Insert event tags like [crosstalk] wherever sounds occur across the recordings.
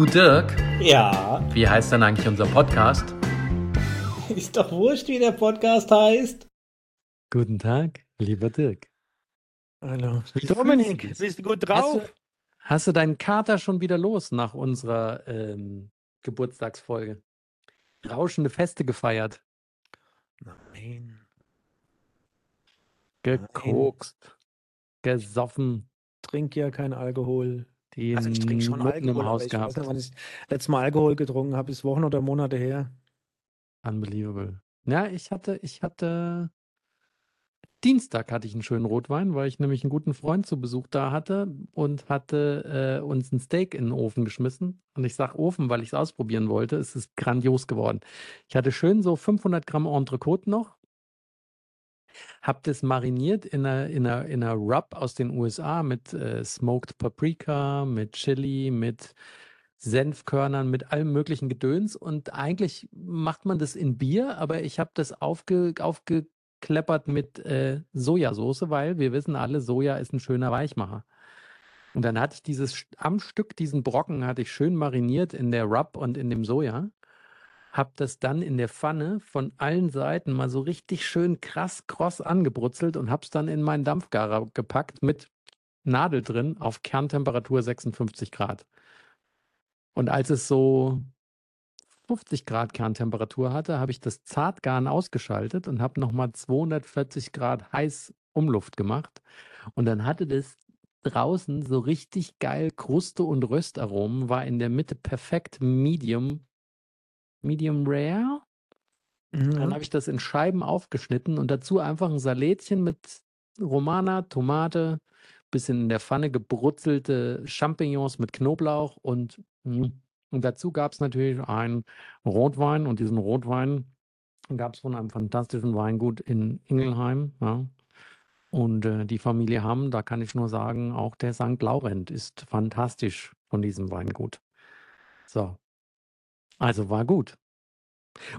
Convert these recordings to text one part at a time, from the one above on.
Du Dirk, Ja, wie heißt denn eigentlich unser Podcast? [laughs] ist doch wurscht, wie der Podcast heißt. Guten Tag, lieber Dirk. Hallo. Wie Dominik, bist du gut Hast drauf? du, hast du deinen Kater schon wieder los nach unserer ähm, Geburtstagsfolge? Rauschende Feste gefeiert, Nein. gekokst, gesoffen, Trink ja kein Alkohol. Die Also ich trinke schon im Alkohol, aber Haus ich weiß gehabt. nicht, wann ich das letzte Mal Alkohol getrunken habe. Ist Wochen oder Monate her. Unbelievable. Ja, ich hatte, ich hatte Dienstag hatte ich einen schönen Rotwein, weil ich nämlich einen guten Freund zu Besuch da hatte und hatte äh, uns ein Steak in den Ofen geschmissen. Und ich sage Ofen, weil ich es ausprobieren wollte. Es ist grandios geworden. Ich hatte schön so 500 Gramm Entrecote noch, habe das mariniert in einer, in einer, in einer Rub aus den USA mit äh, Smoked Paprika, mit Chili, mit Senfkörnern, mit allem möglichen Gedöns. Und eigentlich macht man das in Bier, aber ich habe das aufge, aufgekleppert mit äh, Sojasauce, weil wir wissen alle, Soja ist ein schöner Weichmacher. Und dann hatte ich dieses am Stück, diesen Brocken, hatte ich schön mariniert in der Rub und in dem Soja. Hab das dann in der Pfanne von allen Seiten mal so richtig schön krass kross angebrutzelt und hab's dann in meinen Dampfgarer gepackt mit Nadel drin auf Kerntemperatur 56 Grad. Und als es so 50 Grad Kerntemperatur hatte, habe ich das Zartgarn ausgeschaltet und habe nochmal 240 Grad heiß Umluft gemacht. Und dann hatte das draußen so richtig geil Kruste und Röstaromen, war in der Mitte perfekt medium, medium rare. Dann Mhm. habe ich das in Scheiben aufgeschnitten und dazu einfach ein Salätchen mit Romana, Tomate, bisschen in der Pfanne gebrutzelte Champignons mit Knoblauch und, mm, und dazu gab es natürlich einen Rotwein und diesen Rotwein gab es von einem fantastischen Weingut in Ingelheim. Ja. Und äh, die Familie Hamm, da kann ich nur sagen, auch der St. Laurent ist fantastisch von diesem Weingut. So, also war gut.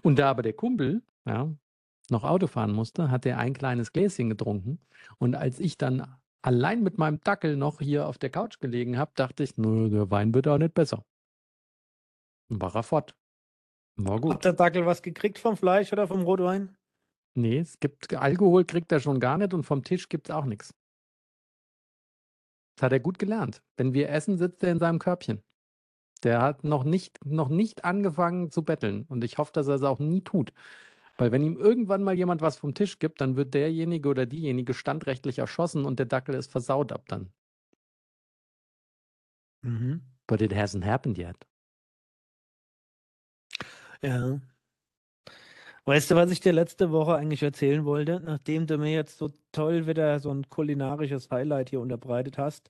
Und da aber der Kumpel, ja, noch Auto fahren musste, hat er ein kleines Gläschen getrunken. Und als ich dann allein mit meinem Dackel noch hier auf der Couch gelegen habe, dachte ich, nö, der Wein wird auch nicht besser. Und war er fort. War Hat gut. der Dackel was gekriegt vom Fleisch oder vom Rotwein? Nee, es gibt Alkohol kriegt er schon gar nicht und vom Tisch gibt es auch nichts. Das hat er gut gelernt. Wenn wir essen, sitzt er in seinem Körbchen. Der hat noch nicht, noch nicht angefangen zu betteln. Und ich hoffe, dass er es auch nie tut. Weil wenn ihm irgendwann mal jemand was vom Tisch gibt, dann wird derjenige oder diejenige standrechtlich erschossen und der Dackel ist versaut ab dann. Mhm. But it hasn't happened yet. Ja. Weißt du, was ich dir letzte Woche eigentlich erzählen wollte, nachdem du mir jetzt so toll wieder so ein kulinarisches Highlight hier unterbreitet hast?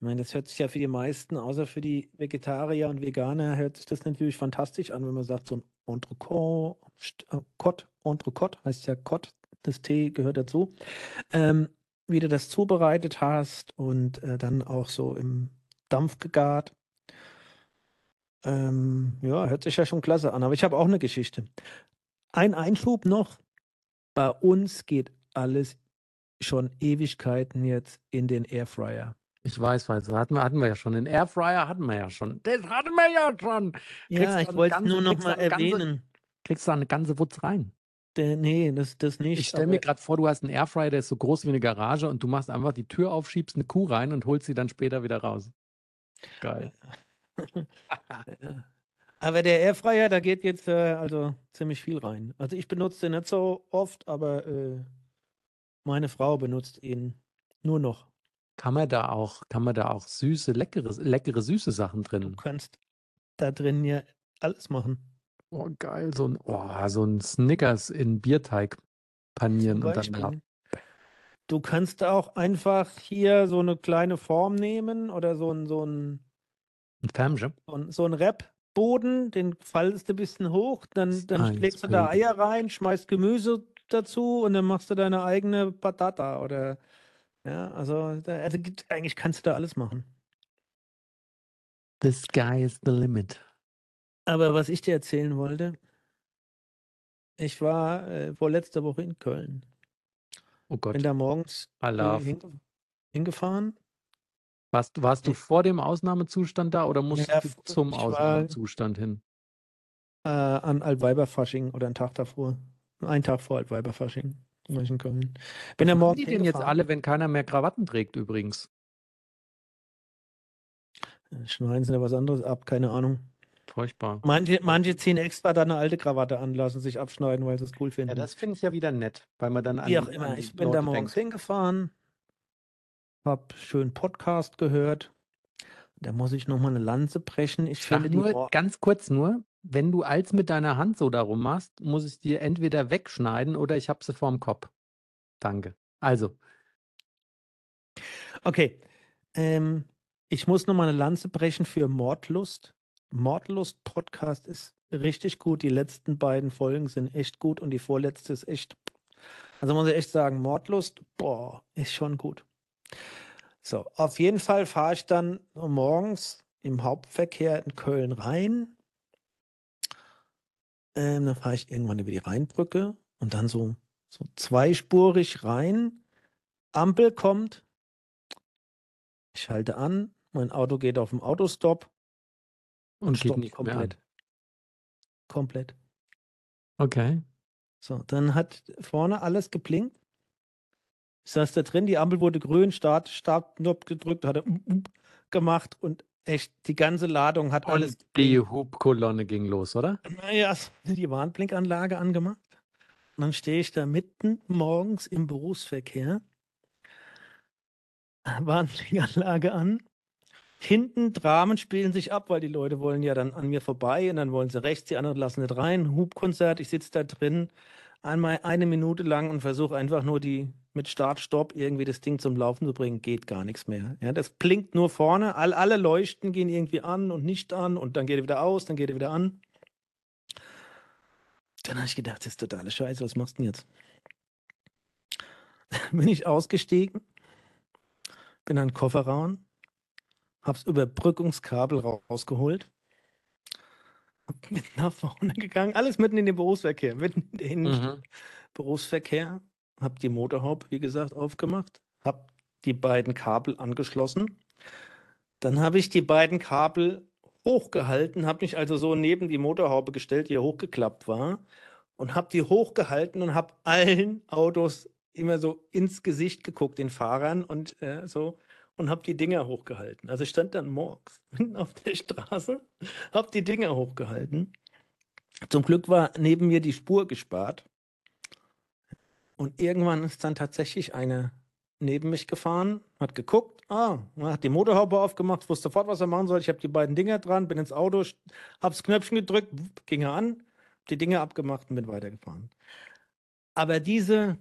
Ich meine, das hört sich ja für die meisten, außer für die Vegetarier und Veganer, hört sich das natürlich fantastisch an, wenn man sagt, so ein Entrecot, äh, Cod, Entrecot, heißt ja Cod, das T gehört dazu. Ähm, wie du das zubereitet hast und äh, dann auch so im Dampf gegart. Ähm, ja, hört sich ja schon klasse an. Aber ich habe auch eine Geschichte. Ein Einschub noch. Bei uns geht alles schon Ewigkeiten jetzt in den Airfryer. Ich weiß, weiß, hatten wir, hatten wir ja schon. Den Airfryer hatten wir ja schon. Das hatten wir ja schon. Ja, Kriegst ich du wollte es nur noch mal eine ganze- erwähnen. Kriegst du da eine ganze Wutz rein. Der, nee, das, das nicht. Ich stelle mir gerade vor, du hast einen Airfryer, der ist so groß wie eine Garage und du machst einfach die Tür auf, schiebst eine Kuh rein und holst sie dann später wieder raus. Geil. Ja. [laughs] Aber der Airfryer, da geht jetzt äh, also ziemlich viel rein. Also ich benutze den nicht so oft, aber äh, meine Frau benutzt ihn nur noch. Kann man da auch, kann man da auch süße, leckere, leckere, süße Sachen Du drin? kannst da drin ja alles machen. Oh, geil. So ein, oh, so ein Snickers in Bierteig panieren und dann Beispiel. Du kannst auch einfach hier so eine kleine Form nehmen oder so ein, so ein, ein Färmchen. so ein, so ein Rap-Boden, den faltest du ein bisschen hoch, dann, dann legst du da. Eier rein, schmeißt Gemüse dazu und dann machst du deine eigene Patata oder ja, also, da, also gibt, eigentlich kannst du da alles machen. The sky is the limit. Aber was ich dir erzählen wollte, ich war äh, vorletzte Woche in Köln. Oh Gott. Bin da morgens äh, hinge hingefahren Warst, warst du vor dem Ausnahmezustand da oder musstest Ja, du zum ich war- Ausnahmezustand hin? Äh, an Altweiberfasching oder einen Tag davor. Einen Tag vor Altweiberfasching. War ich in Köln. Bin ja Was machen morgen die denn jetzt alle, wenn keiner mehr Krawatten trägt übrigens? Schneiden sie da was anderes ab, keine Ahnung. Furchtbar. Manche, manche ziehen extra da eine alte Krawatte an, lassen sich abschneiden, weil sie es cool finden. Ja, das finde ich ja wieder nett, weil man dann an Wie auch die- immer, die ich bin da Leute morgens denkt. hingefahren, hab schön Podcast gehört. Da muss ich nochmal eine Lanze brechen. Ich Sag finde die nur, Mor- ganz kurz nur, wenn du als mit deiner Hand so darum machst, muss ich dir entweder wegschneiden oder ich habe sie vorm Kopf. Danke. Also, Okay. Ähm, ich muss nochmal eine Lanze brechen für Mordlust. Mordlust Podcast ist richtig gut. Die letzten beiden Folgen sind echt gut und die vorletzte ist echt. Also muss ich echt sagen, Mordlust, boah, ist schon gut. So, auf jeden Fall fahre ich dann morgens im Hauptverkehr in Köln rein. Ähm, dann fahre ich irgendwann über die Rheinbrücke und dann so, so zweispurig rein. Ampel kommt. Ich halte an. Mein Auto geht auf dem Autostop und geht stoppt komplett. Komplett. Okay. So, dann hat vorne alles geblinkt. Ich saß da drin, die Ampel wurde grün, Start, Startknopf gedrückt, hat er [laughs] gemacht und echt, die ganze Ladung hat alles Und die Hubkolonne ging los, oder? Naja, die Warnblinkanlage angemacht. Und dann stehe ich da mitten morgens im Berufsverkehr. [laughs] Warnblinkanlage an. Hinten Dramen spielen sich ab, weil die Leute wollen ja dann an mir vorbei und dann wollen sie rechts, die anderen lassen nicht rein. Hubkonzert, ich sitze da drin einmal eine Minute lang und versuche einfach nur die mit Start, Stopp irgendwie das Ding zum Laufen zu bringen. Geht gar nichts mehr. Ja, das blinkt nur vorne. All, alle Leuchten gehen irgendwie an und nicht an und dann geht er wieder aus, dann geht er wieder an. Dann habe ich gedacht, das ist totale Scheiße, was machst du denn jetzt? [laughs] Bin ich ausgestiegen, bin an den Kofferraum, hab's Überbrückungskabel rausgeholt, [laughs] mit nach vorne gegangen, alles mitten in den Berufsverkehr, mitten in den Mhm. Berufsverkehr, hab die Motorhaube, wie gesagt, aufgemacht, hab die beiden Kabel angeschlossen. Dann habe ich die beiden Kabel hochgehalten, habe mich also so neben die Motorhaube gestellt, die ja hochgeklappt war, und habe die hochgehalten und habe allen Autos immer so ins Gesicht geguckt, den Fahrern und äh, so, und habe die Dinger hochgehalten. Also ich stand dann morgens [laughs] auf der Straße, habe die Dinger hochgehalten. Zum Glück war neben mir die Spur gespart. Und irgendwann ist dann tatsächlich eine neben mich gefahren, hat geguckt, ah, hat die Motorhaube aufgemacht, wusste sofort, was er machen soll. Ich habe die beiden Dinger dran, bin ins Auto, hab's Knöpfchen gedrückt, ging er an, die Dinger abgemacht und bin weitergefahren. Aber diese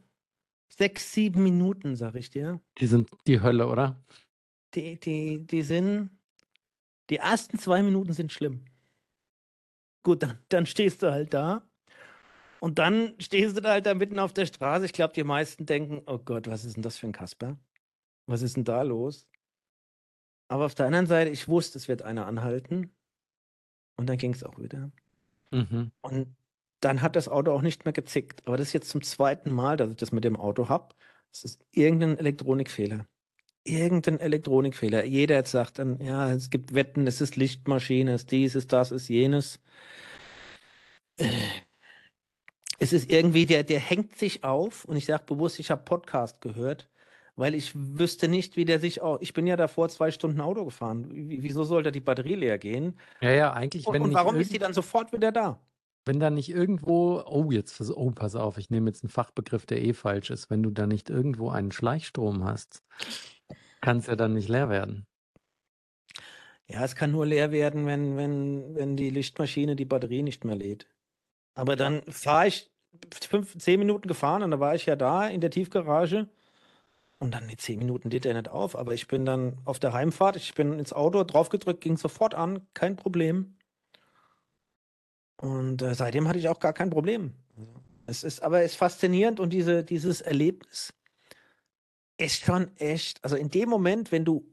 sechs, sieben Minuten, sag ich dir, Die sind die Hölle, oder? die, die, die sind, die ersten zwei Minuten sind schlimm. Gut, dann, dann stehst du halt da. Und dann stehst du da halt da mitten auf der Straße. Ich glaube, die meisten denken, oh Gott, was ist denn das für ein Kasper? Was ist denn da los? Aber auf der anderen Seite, ich wusste, es wird einer anhalten. Und dann ging es auch wieder. Mhm. Und dann hat das Auto auch nicht mehr gezickt. Aber das ist jetzt zum zweiten Mal, dass ich das mit dem Auto habe. Es ist irgendein Elektronikfehler. Irgendein Elektronikfehler. Jeder jetzt sagt dann, ja, es gibt Wetten, es ist Lichtmaschine, es ist dies, es ist das, es ist jenes. Es ist irgendwie, der, der hängt sich auf und ich sage bewusst, ich habe Podcast gehört, weil ich wüsste nicht, wie der sich auch. Ich bin ja davor zwei Stunden Auto gefahren. Wie- Wieso sollte die Batterie leer gehen? Ja, ja, eigentlich, Und, und warum ist die dann sofort wieder da? Wenn da nicht irgendwo, oh, jetzt, oh, pass auf, ich nehme jetzt einen Fachbegriff, der eh falsch ist. Wenn du da nicht irgendwo einen Schleichstrom hast, kann es ja dann nicht leer werden. Ja, es kann nur leer werden, wenn, wenn, wenn die Lichtmaschine die Batterie nicht mehr lädt. Aber dann fahre ich fünf, zehn Minuten gefahren und da war ich ja da in der Tiefgarage. Und dann die zehn Minuten lädt er nicht auf. Aber ich bin dann auf der Heimfahrt, ich bin ins Auto draufgedrückt, ging sofort an, kein Problem. Und äh, seitdem hatte ich auch gar kein Problem. Es ist aber es ist faszinierend und diese, dieses Erlebnis ist schon echt. Also in dem Moment, wenn du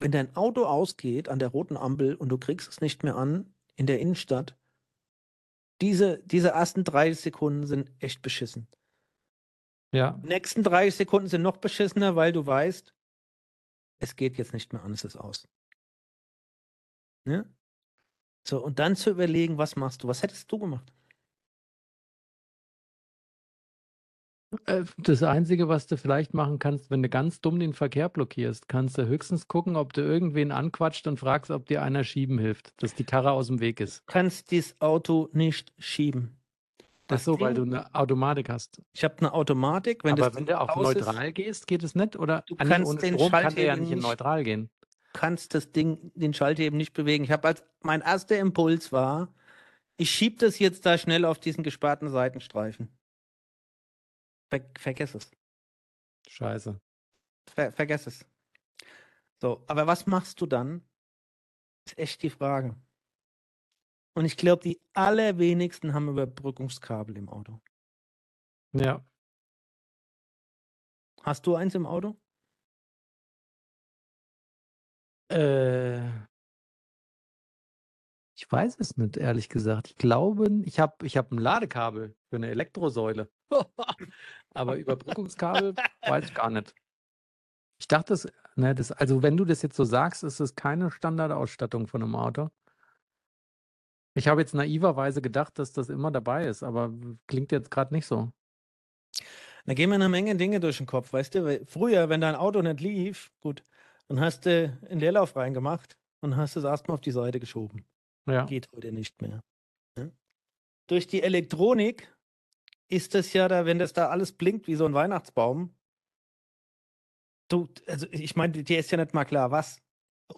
wenn dein Auto ausgeht an der roten Ampel und du kriegst es nicht mehr an in der Innenstadt, diese, diese ersten 30 Sekunden sind echt beschissen. Ja, Die nächsten 30 Sekunden sind noch beschissener, weil du weißt, es geht jetzt nicht mehr an, es ist aus. Ne? So, und dann zu überlegen, was machst du? Was hättest du gemacht? Äh, das Einzige, was du vielleicht machen kannst, wenn du ganz dumm den Verkehr blockierst, kannst du höchstens gucken, ob du irgendwen anquatscht und fragst, ob dir einer schieben hilft, dass die Karre aus dem Weg ist. Du kannst dieses Auto nicht schieben. Ach Das so, weil du Ding- eine Automatik hast. Ich habe eine Automatik, wenn Aber das wenn Ding du auf aus ist, neutral gehst, geht es nicht? Oder Du Ah, nee, kannst ohne den Strom kann der ja Schalthebel nicht in nicht- neutral gehen. kannst das Ding, den Schalthebel nicht bewegen. Ich habe als mein erster Impuls war, ich schieb das jetzt da schnell auf diesen gesperrten Seitenstreifen. Ver vergiss es. Scheiße. Ver vergiss es. So, aber was machst du dann? Ist echt die Frage. Und ich glaube, die allerwenigsten haben Überbrückungskabel im Auto. Ja. Hast du eins im Auto? Äh, ich weiß es nicht, ehrlich gesagt. Ich glaube, ich habe ich hab ein Ladekabel für eine Elektrosäule. [laughs] Aber Überbrückungskabel weiß ich gar nicht. Ich dachte, das, ne, das, also wenn du das jetzt so sagst, ist es keine Standardausstattung von einem Auto. Ich habe jetzt naiverweise gedacht, dass das immer dabei ist, aber klingt jetzt gerade nicht so. Da gehen mir eine Menge Dinge durch den Kopf, weißt du? Früher, wenn dein Auto nicht lief, gut, dann hast du einen Leerlauf reingemacht und hast es erstmal auf die Seite geschoben. Ja. Geht heute nicht mehr. Ne? Durch die Elektronik ist das ja da, wenn das da alles blinkt wie so ein Weihnachtsbaum. Du, also ich meine, dir ist ja nicht mal klar, was.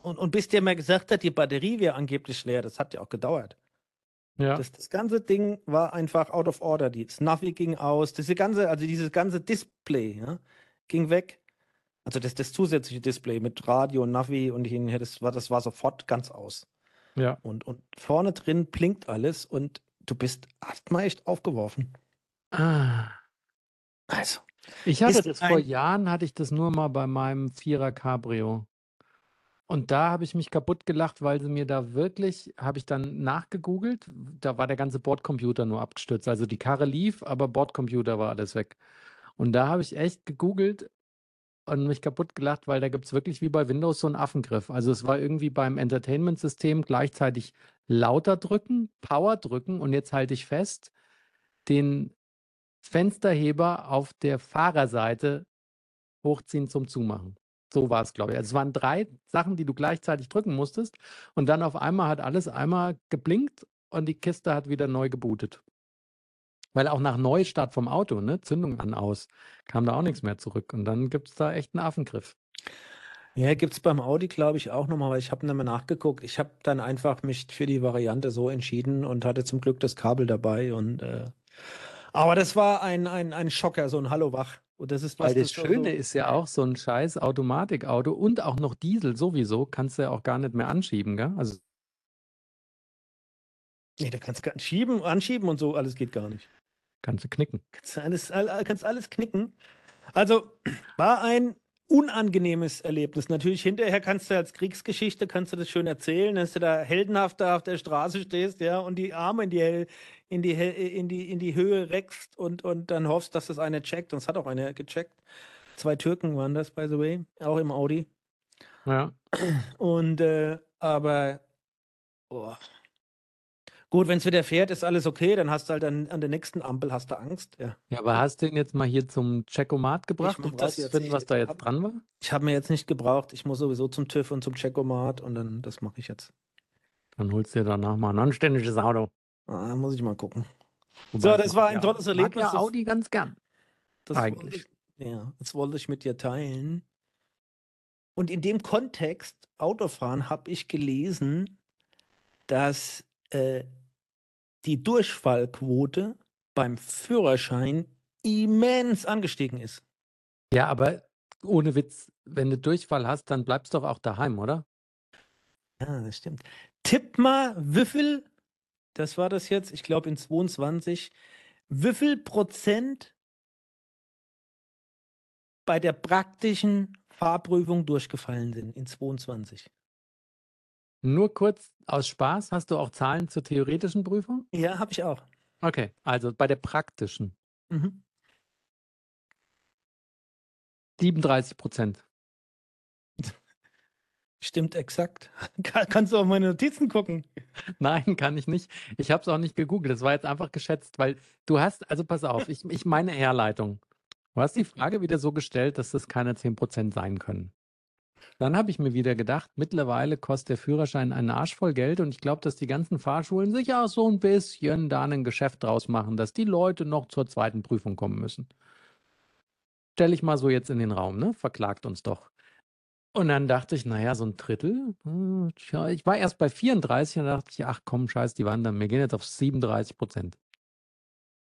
Und, und bis dir mal gesagt hat, die Batterie wäre angeblich leer, das hat ja auch gedauert. Ja. Das, das ganze Ding war einfach out of order. Die das Navi ging aus, diese ganze, also dieses ganze Display ja, ging weg. Also das, das zusätzliche Display mit Radio, Navi und hinher, das war, das war sofort ganz aus. Ja. Und, und vorne drin blinkt alles und du bist erstmal echt aufgeworfen. Ah. Also. Ich hatte das vor Jahren, hatte ich das nur mal bei meinem Vierer Cabrio. Und da habe ich mich kaputt gelacht, weil sie mir da wirklich, habe ich dann nachgegoogelt, da war der ganze Bordcomputer nur abgestürzt. Also die Karre lief, aber Bordcomputer war alles weg. Und da habe ich echt gegoogelt und mich kaputt gelacht, weil da gibt es wirklich wie bei Windows so einen Affengriff. Also es war irgendwie beim Entertainment-System gleichzeitig lauter drücken, Power drücken und jetzt halte ich fest, den Fensterheber auf der Fahrerseite hochziehen zum Zumachen. So war es, glaube ich. Also es waren drei Sachen, die du gleichzeitig drücken musstest. Und dann auf einmal hat alles einmal geblinkt und die Kiste hat wieder neu gebootet. Weil auch nach Neustart vom Auto, ne, Zündung an aus, kam da auch nichts mehr zurück. Und dann gibt es da echt einen Affengriff. Ja, gibt es beim Audi, glaube ich, auch nochmal, weil ich habe nochmal nachgeguckt. Ich habe dann einfach mich für die Variante so entschieden und hatte zum Glück das Kabel dabei. Und äh, aber das war ein, ein, ein Schocker, so ein Hallo wach. Und das ist was Weil das so- Schöne so, ist ja auch so ein scheiß Automatikauto und auch noch Diesel sowieso, kannst du ja auch gar nicht mehr anschieben, gell? Also Nee, da kannst du gar- schieben, anschieben und so, alles geht gar nicht. Kannst du knicken. Kannst du alles, all- kannst alles knicken. Also war ein unangenehmes Erlebnis. Natürlich hinterher kannst du als Kriegsgeschichte kannst du das schön erzählen, dass du da heldenhaft da auf der Straße stehst, ja, und die Arme in die in die in die in die Höhe reckst und und dann hoffst, dass das einer checkt. Und es hat auch einer gecheckt. Zwei Türken waren das, by the way, auch im Audi. Ja. Und äh, aber oh. Gut, wenn es wieder fährt, ist alles okay. Dann hast du halt an, an der nächsten Ampel hast du Angst. Ja. Ja, aber hast du ihn jetzt mal hier zum Checkomat gebracht, um das jetzt rauszufinden, nicht. was da jetzt Hab- dran war? Ich habe mir jetzt nicht gebraucht. Ich muss sowieso zum TÜV und zum Checkomat und dann das mache ich jetzt. Dann holst du dir danach mal ein anständiges Auto. Ah, muss ich mal gucken. Wobei, So, ich das mag war ein ja- tolles mag Erlebnis, Ja das- Audi ganz gern. Das Eigentlich. Wollte ich, ja, das wollte ich mit dir teilen. Und in dem Kontext Autofahren habe ich gelesen, dass äh, die Durchfallquote beim Führerschein immens angestiegen ist. Ja, aber ohne Witz, wenn du Durchfall hast, dann bleibst du doch auch daheim, oder? Ja, das stimmt. Tipp mal, wie viel, das war das jetzt, ich glaube in 22, wie viel Prozent bei der praktischen Fahrprüfung durchgefallen sind in 22? Nur kurz aus Spaß, hast du auch Zahlen zur theoretischen Prüfung? Ja, habe ich auch. Okay, also bei der praktischen Mhm. 37 Prozent. Stimmt exakt. [laughs] kannst du auf meine Notizen gucken? Nein, kann ich nicht. Ich habe es auch nicht gegoogelt. Das war jetzt einfach geschätzt, weil du hast, also pass auf, ich, ich meine Herleitung. Du hast die Frage wieder so gestellt, dass das keine 10% sein können. Dann habe ich mir wieder gedacht, mittlerweile kostet der Führerschein einen Arsch voll Geld und ich glaube, dass die ganzen Fahrschulen sich auch so ein bisschen da ein Geschäft draus machen, dass die Leute noch zur zweiten Prüfung kommen müssen. Stelle ich mal so jetzt in den Raum, ne? Verklagt uns doch. Und dann dachte ich, naja, so ein Drittel. Hm, tja, ich war erst bei 34 und dachte ich, ach komm, scheiß die Wandern, wir gehen jetzt auf 37 Prozent.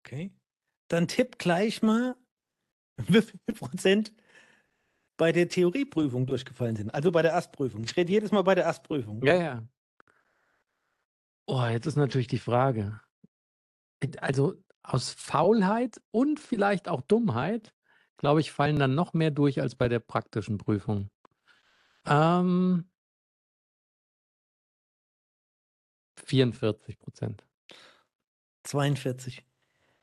Okay. Dann tipp gleich mal, [laughs] wie viel Prozent bei der Theorieprüfung durchgefallen sind. Also bei der Erstprüfung. Ich rede jedes Mal bei der Erstprüfung. Ja, ja. Oh, jetzt ist natürlich die Frage. Also aus Faulheit und vielleicht auch Dummheit, glaube ich, fallen dann noch mehr durch als bei der praktischen Prüfung. Ähm, 44 Prozent. 42.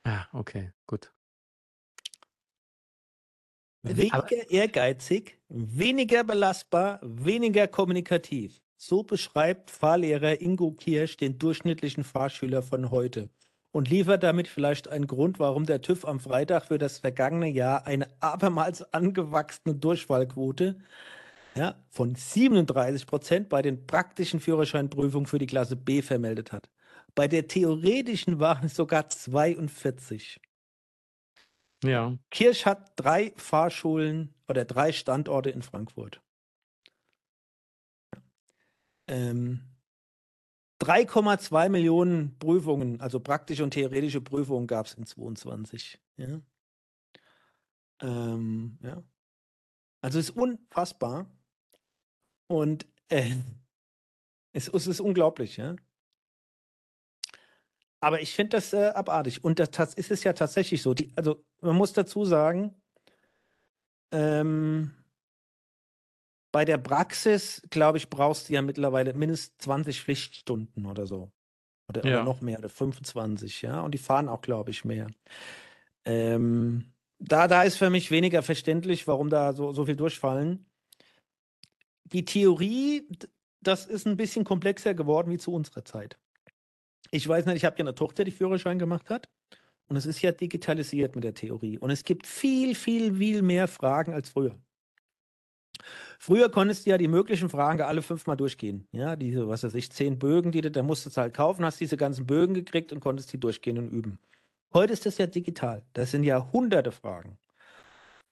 Ja, okay, gut. Weniger ehrgeizig, weniger belastbar, weniger kommunikativ. So beschreibt Fahrlehrer Ingo Kirsch den durchschnittlichen Fahrschüler von heute und liefert damit vielleicht einen Grund, warum der TÜV am Freitag für das vergangene Jahr eine abermals angewachsene Durchfallquote ja, von 37 Prozent bei den praktischen Führerscheinprüfungen für die Klasse B vermeldet hat. Bei der theoretischen waren es sogar 42. Ja. Kirsch hat drei Fahrschulen oder drei Standorte in Frankfurt. Ähm, 3,2 Millionen Prüfungen, also praktische und theoretische Prüfungen gab es in 22. Ja. Ähm, ja. Also es ist unfassbar. Und äh, [laughs] es, es, ist unglaublich, ja. Aber ich finde das äh, abartig. Und das, das, ist es ja tatsächlich so. Die, also man muss dazu sagen, ähm, bei der Praxis, glaube ich, brauchst du ja mittlerweile mindestens 20 Pflichtstunden oder so. Oder, ja. oder noch mehr, oder 25, ja. Und die fahren auch, glaube ich, mehr. Ähm, da, da ist für mich weniger verständlich, warum da so, so viel durchfallen. Die Theorie, das ist ein bisschen komplexer geworden wie zu unserer Zeit. Ich weiß nicht, ich habe ja eine Tochter, die Führerschein gemacht hat. Und es ist ja digitalisiert mit der Theorie. Und es gibt viel, viel, viel mehr Fragen als früher. Früher konntest du ja die möglichen Fragen alle fünfmal durchgehen. Ja, diese, was weiß ich, zehn Bögen, die du, da musstest du halt kaufen, hast diese ganzen Bögen gekriegt und konntest die durchgehen und üben. Heute ist das ja digital. Das sind ja hunderte Fragen.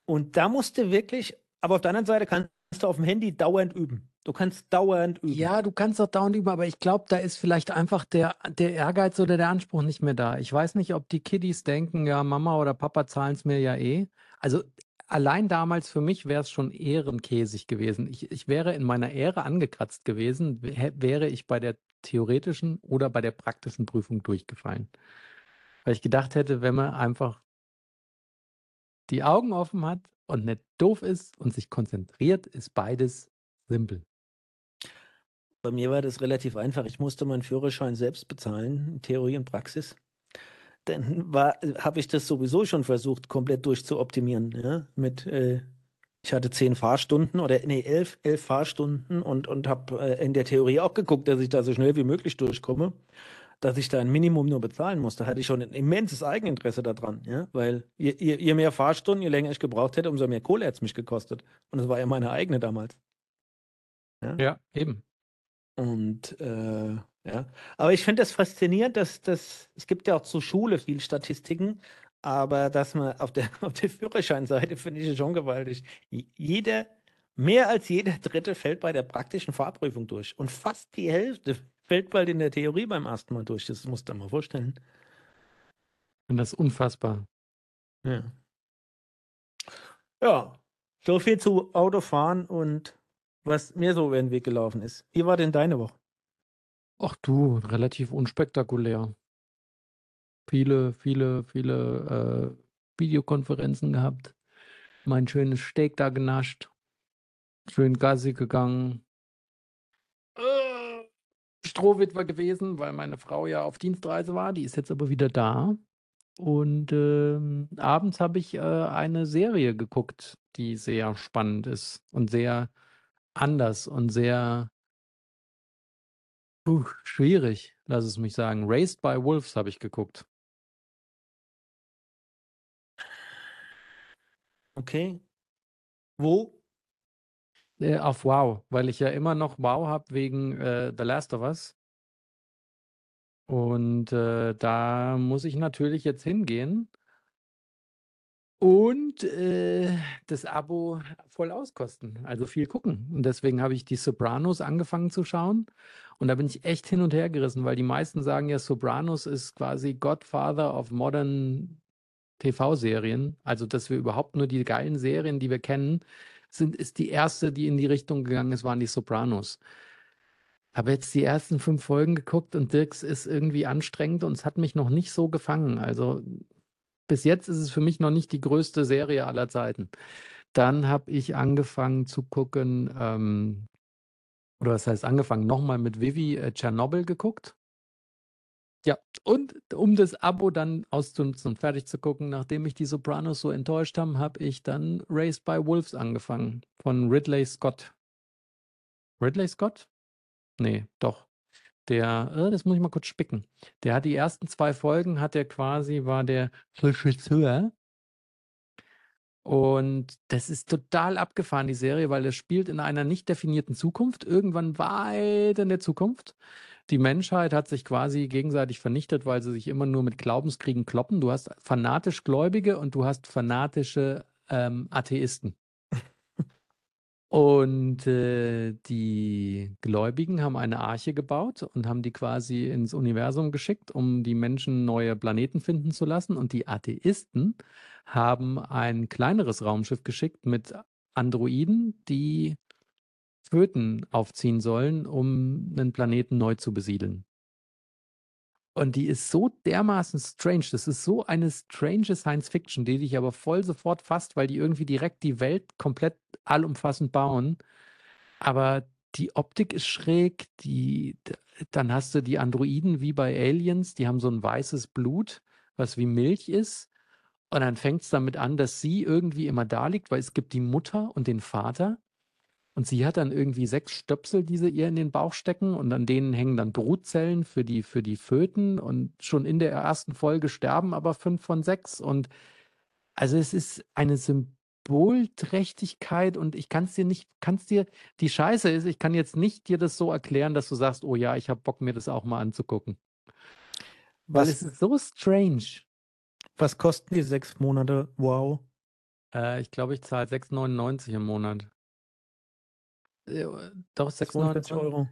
Und da musst du wirklich, aber auf der anderen Seite kannst du auf dem Handy dauernd üben. Du kannst dauernd üben. Ja, du kannst auch dauernd üben, aber ich glaube, da ist vielleicht einfach der, der Ehrgeiz oder der Anspruch nicht mehr da. Ich weiß nicht, ob die Kiddies denken, ja, Mama oder Papa zahlen es mir ja eh. Also allein damals für mich wäre es schon ehrenkäsig gewesen. Ich, ich wäre in meiner Ehre angekratzt gewesen, wäre ich bei der theoretischen oder bei der praktischen Prüfung durchgefallen. Weil ich gedacht hätte, wenn man einfach die Augen offen hat und nicht doof ist und sich konzentriert, ist beides simpel. Bei mir war das relativ einfach. Ich musste meinen Führerschein selbst bezahlen, Theorie und Praxis. Dann habe ich das sowieso schon versucht, komplett durchzuoptimieren. Ja? Mit, äh, ich hatte zehn Fahrstunden oder nee, elf, elf Fahrstunden und, und habe äh, in der Theorie auch geguckt, dass ich da so schnell wie möglich durchkomme. Dass ich da ein Minimum nur bezahlen musste, hatte ich schon ein immenses Eigeninteresse daran, ja, weil je, je, je mehr Fahrstunden, je länger ich gebraucht hätte, umso mehr Kohle hätte es mich gekostet. Und das war ja meine eigene damals. Ja, ja eben. Und äh, ja, aber ich finde das faszinierend, dass das, es gibt ja auch zur Schule viel Statistiken, aber dass man auf der, [laughs] auf der Führerscheinseite finde ich es schon gewaltig. Jeder, mehr als jeder Dritte fällt bei der praktischen Fahrprüfung durch und fast die Hälfte fällt bald in der Theorie beim ersten Mal durch. Das musst du dir mal vorstellen. Und das ist unfassbar. Ja. Ja, so viel zu Autofahren und was mir so über den Weg gelaufen ist. Wie war denn deine Woche? Ach du, relativ unspektakulär. Viele, viele, viele äh, Videokonferenzen gehabt. Mein schönes Steak da genascht. Schön Gassi gegangen. Äh, Strohwitwer gewesen, weil meine Frau ja auf Dienstreise war. Die ist jetzt aber wieder da. Und ähm, abends habe ich äh, eine Serie geguckt, die sehr spannend ist und sehr anders und sehr puh, schwierig, lass es mich sagen. Raised by Wolves habe ich geguckt. Okay. Wo? Äh, auf Wow, weil ich ja immer noch Wow habe wegen äh, The Last of Us. Und äh, da muss ich natürlich jetzt hingehen und äh, das Abo voll auskosten, also viel gucken. Und deswegen habe ich die Sopranos angefangen zu schauen. Und da bin ich echt hin und her gerissen, weil die meisten sagen ja, Sopranos ist quasi Godfather of Modern TV-Serien. Also, dass wir überhaupt nur die geilen Serien, die wir kennen, sind, ist die erste, die in die Richtung gegangen ist, waren die Sopranos. Habe jetzt die ersten fünf Folgen geguckt und Dirks ist irgendwie anstrengend und es hat mich noch nicht so gefangen. Also bis jetzt ist es für mich noch nicht die größte Serie aller Zeiten. Dann habe ich angefangen zu gucken, ähm, oder was heißt angefangen, nochmal mit Vivi äh, Tschernobyl geguckt. Ja, und um das Abo dann auszunutzen und fertig zu gucken, nachdem mich die Sopranos so enttäuscht haben, habe ich dann Raised by Wolves angefangen von Ridley Scott. Ridley Scott? Nee, doch. Der, äh, das muss ich mal kurz spicken. Der hat die ersten zwei Folgen, hat er quasi, war der Regisseur. Und das ist total abgefahren, die Serie, weil es spielt in einer nicht definierten Zukunft, irgendwann weit in der Zukunft. Die Menschheit hat sich quasi gegenseitig vernichtet, weil sie sich immer nur mit Glaubenskriegen kloppen. Du hast fanatisch Gläubige und du hast fanatische ähm, Atheisten. Und äh, die Gläubigen haben eine Arche gebaut und haben die quasi ins Universum geschickt, um die Menschen neue Planeten finden zu lassen. Und die Atheisten haben ein kleineres Raumschiff geschickt mit Androiden, die Föten aufziehen sollen, um einen Planeten neu zu besiedeln. Und die ist so dermaßen strange. Das ist so eine strange Science Fiction, die dich aber voll sofort fasst, weil die irgendwie direkt die Welt komplett allumfassend bauen. Aber die Optik ist schräg. Die, dann hast du die Androiden wie bei Aliens, die haben so ein weißes Blut, was wie Milch ist. Und dann fängt es damit an, dass sie irgendwie immer da liegt, weil es gibt die Mutter und den Vater. Und sie hat dann irgendwie sechs Stöpsel, die sie ihr in den Bauch stecken und an denen hängen dann Brutzellen für die, für die Föten und schon in der ersten Folge sterben aber fünf von sechs. Und also es ist eine Symbolträchtigkeit und ich kann es dir nicht, kannst dir, die Scheiße ist, ich kann jetzt nicht dir das so erklären, dass du sagst, oh ja, ich habe Bock, mir das auch mal anzugucken. Weil es ist so strange. Was kosten die sechs Monate? Wow. Äh, ich glaube, ich zahle 6,99 im Monat. Äh, doch, 649 Euro.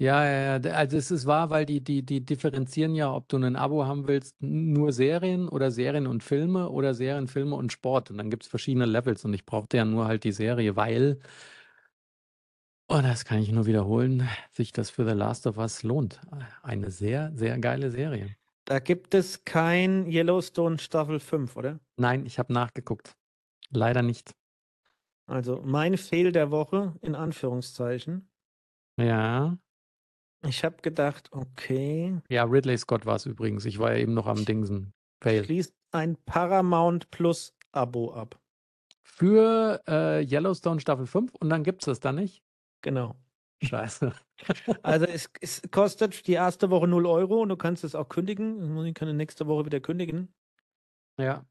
Ja, ja, ja. Also es ist wahr, weil die, die, die differenzieren ja, ob du ein Abo haben willst, nur Serien oder Serien und Filme oder Serien, Filme und Sport. Und dann gibt es verschiedene Levels und ich brauchte ja nur halt die Serie, weil, und das kann ich nur wiederholen, sich das für The Last of Us lohnt. Eine sehr, sehr geile Serie. Da gibt es kein Yellowstone Staffel 5, oder? Nein, ich habe nachgeguckt. Leider nicht. Also mein Fehl der Woche, in Anführungszeichen. Ja. Ich habe gedacht, okay. Ja, Ridley Scott war es übrigens. Ich war ja eben noch am Dingsen. Fail. Schließt ein Paramount Plus Abo ab. Für äh, Yellowstone Staffel 5 und dann gibt es das dann nicht? Genau. Scheiße. [laughs] also es, es, kostet die erste Woche 0 Euro und du kannst es auch kündigen. Ich kann nächste Woche wieder kündigen. Ja.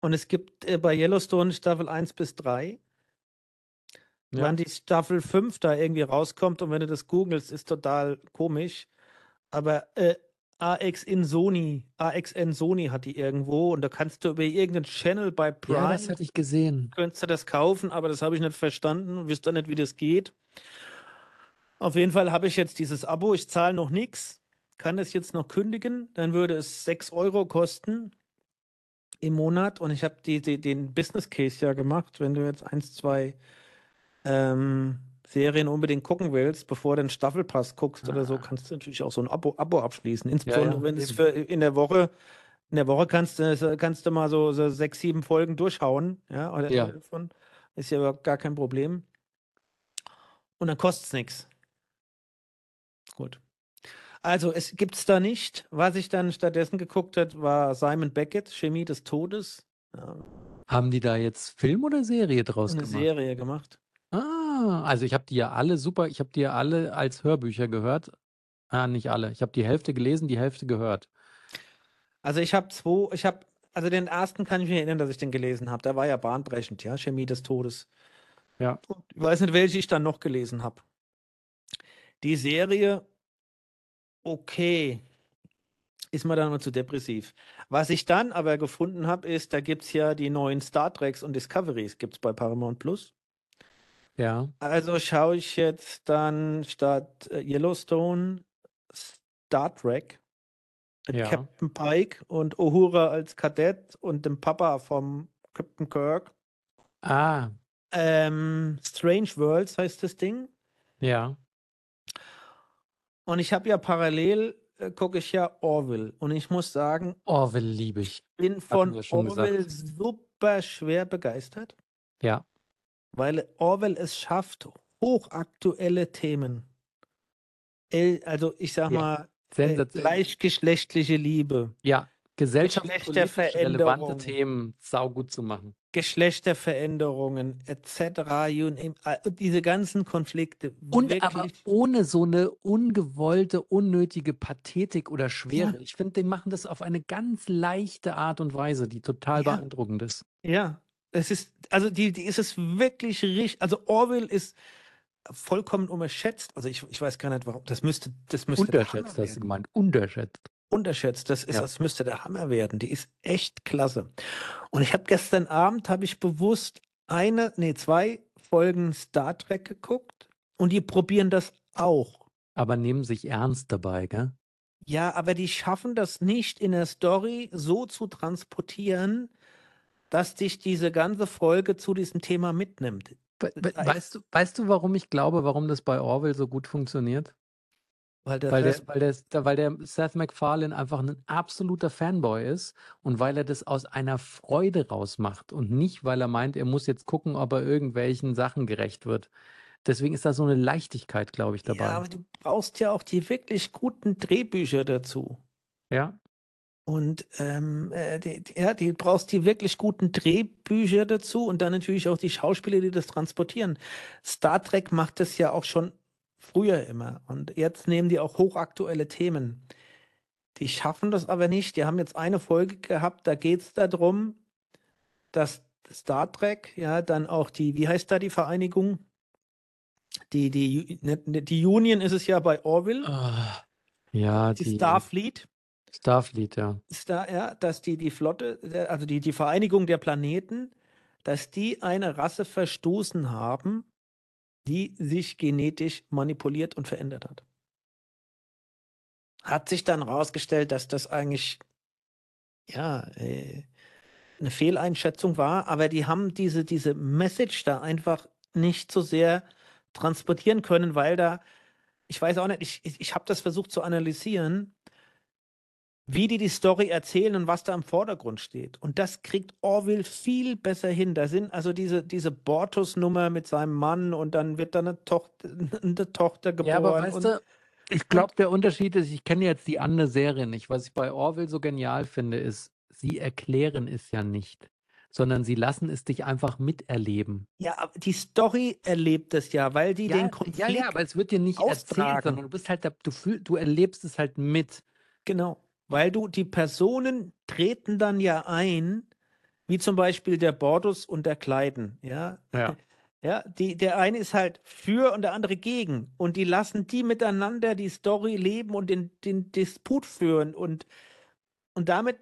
Und es gibt äh, bei Yellowstone Staffel 1 bis 3. Ja. Wann die Staffel 5 da irgendwie rauskommt und wenn du das googelst, ist total komisch. Aber äh, AXN Sony, AXN Sony hat die irgendwo und da kannst du über irgendeinen Channel bei Prime. Ja, das hatte ich gesehen. Könntest du das kaufen, aber das habe ich nicht verstanden. Wisst ihr nicht, wie das geht? Auf jeden Fall habe ich jetzt dieses Abo. Ich zahle noch nichts, kann das jetzt noch kündigen. Dann würde es 6 Euro kosten im Monat und ich habe die, die, den Business Case ja gemacht, wenn du jetzt eins, zwei ähm, Serien unbedingt gucken willst, bevor du den Staffelpass guckst ah. oder so, ah. kannst du natürlich auch so ein Abo, Abo abschließen. Insbesondere ja, ja, wenn es für in der Woche, in der Woche kannst du, kannst du mal so, so sechs, sieben Folgen durchhauen, ja, oder ja. Davon. ist ja gar kein Problem. Und dann kostet es nichts. Gut. Also es gibt es da nicht. Was ich dann stattdessen geguckt habe, war Simon Beckett, Chemie des Todes. Ja. Haben die da jetzt Film oder Serie draus Eine gemacht? Serie gemacht. Ah, also ich habe die ja alle super, ich habe die ja alle als Hörbücher gehört. Ah, nicht alle. Ich habe die Hälfte gelesen, die Hälfte gehört. Also ich habe zwei, ich habe, also den ersten kann ich mich erinnern, dass ich den gelesen habe. Der war ja bahnbrechend, ja, Chemie des Todes. Ja. Und ich weiß nicht, welche ich dann noch gelesen habe. Die Serie, okay, ist mir dann mal zu depressiv. Was ich dann aber gefunden habe, ist, da gibt es ja die neuen Star Treks und Discoveries, gibt es bei Paramount Plus. Ja. Also schaue ich jetzt dann statt äh, Yellowstone Star Trek mit Ja. Captain Pike und Uhura als Kadett und dem Papa vom Captain Kirk. Ah, Ähm, Strange Worlds heißt das Ding. ja. Und ich habe ja parallel, äh, gucke ich ja Orville. Und ich muss sagen, Orwell liebe ich. bin von wir schon gesagt. Orwell super schwer begeistert, Ja. weil Orwell es schafft, hochaktuelle Themen. El- Also ich sag Ja. mal, äh, gleichgeschlechtliche Liebe, Ja. Gesellschaftspolitisch relevante Geschlechterveränderung. Themen saugut zu machen. Geschlechterveränderungen etc. äh, diese ganzen Konflikte. Und aber wirklich, ohne so eine ungewollte, unnötige Pathetik oder Schwere. Ja. Ich finde, die machen das auf eine ganz leichte Art und Weise, die total Ja. beeindruckend ist. ja, es ist, also die, die ist es wirklich richtig. Also Orwell ist vollkommen unterschätzt. Also ich, ich weiß gar nicht, warum. Das müsste, das müsste Unterschätzt, hast du gemeint. Unterschätzt. Unterschätzt. Das ist, Ja. das müsste der Hammer werden. Die ist echt klasse. Und ich habe gestern Abend habe ich bewusst eine, nee, zwei Folgen Star Trek geguckt und die probieren das auch. Aber nehmen sich ernst dabei, gell? Ja, aber die schaffen das nicht in der Story so zu transportieren, dass dich diese ganze Folge zu diesem Thema mitnimmt. We we weißt, du, weißt du, warum ich glaube, warum das bei Orwell so gut funktioniert? Weil der Weil der, weil, der, weil der Seth MacFarlane einfach ein absoluter Fanboy ist und weil er das aus einer Freude rausmacht und nicht, weil er meint, er muss jetzt gucken, ob er irgendwelchen Sachen gerecht wird. Deswegen ist da so eine Leichtigkeit, glaube ich, ja, dabei. aber du brauchst ja auch die wirklich guten Drehbücher dazu. Ja, Und ähm, äh, die, ja, die brauchst die wirklich guten Drehbücher dazu und dann natürlich auch die Schauspieler, die das transportieren. Star Trek macht das ja auch schon früher immer. Und jetzt nehmen die auch hochaktuelle Themen. Die schaffen das aber nicht. Die haben jetzt eine Folge gehabt, da geht es darum, dass Star Trek, ja, dann auch die, wie heißt da die Vereinigung? Die, die, ne- ne- die Union ist es ja bei Orville, Ah, ja, die die Starfleet. Starfleet, ja. da, ja, dass die, die Flotte, also die, die Vereinigung der Planeten, dass die eine Rasse verstoßen haben, die sich genetisch manipuliert und verändert hat. Hat sich dann herausgestellt, dass das eigentlich ja äh, eine Fehleinschätzung war, aber die haben diese, diese Message da einfach nicht so sehr transportieren können, weil da, ich weiß auch nicht, ich, ich, ich habe das versucht zu analysieren, wie die die Story erzählen und was da im Vordergrund steht. Und das kriegt Orville viel besser hin. Da sind also diese, diese Bortus-Nummer mit seinem Mann und dann wird da eine Tochter, [laughs] eine Tochter geboren. Ja, aber weißt und, du, ich glaube, der Unterschied ist, ich kenne jetzt die andere Serie nicht. Was ich bei Orwell so genial finde, ist, sie erklären es ja nicht, sondern sie lassen es dich einfach miterleben. ja, aber die Story erlebt es ja, weil die den ja, Konflikt. ja, ja, aber es wird dir nicht erzählt, austragen. sondern du bist halt, da, du, fühl, du erlebst es halt mit. Genau. Weil du, die Personen treten dann ja ein, wie zum Beispiel der Bordus und der Kleiden, ja. Ja. [laughs] Ja, die, der eine ist halt für und der andere gegen. Und die lassen die miteinander die Story leben und den, den Disput führen. Und, und damit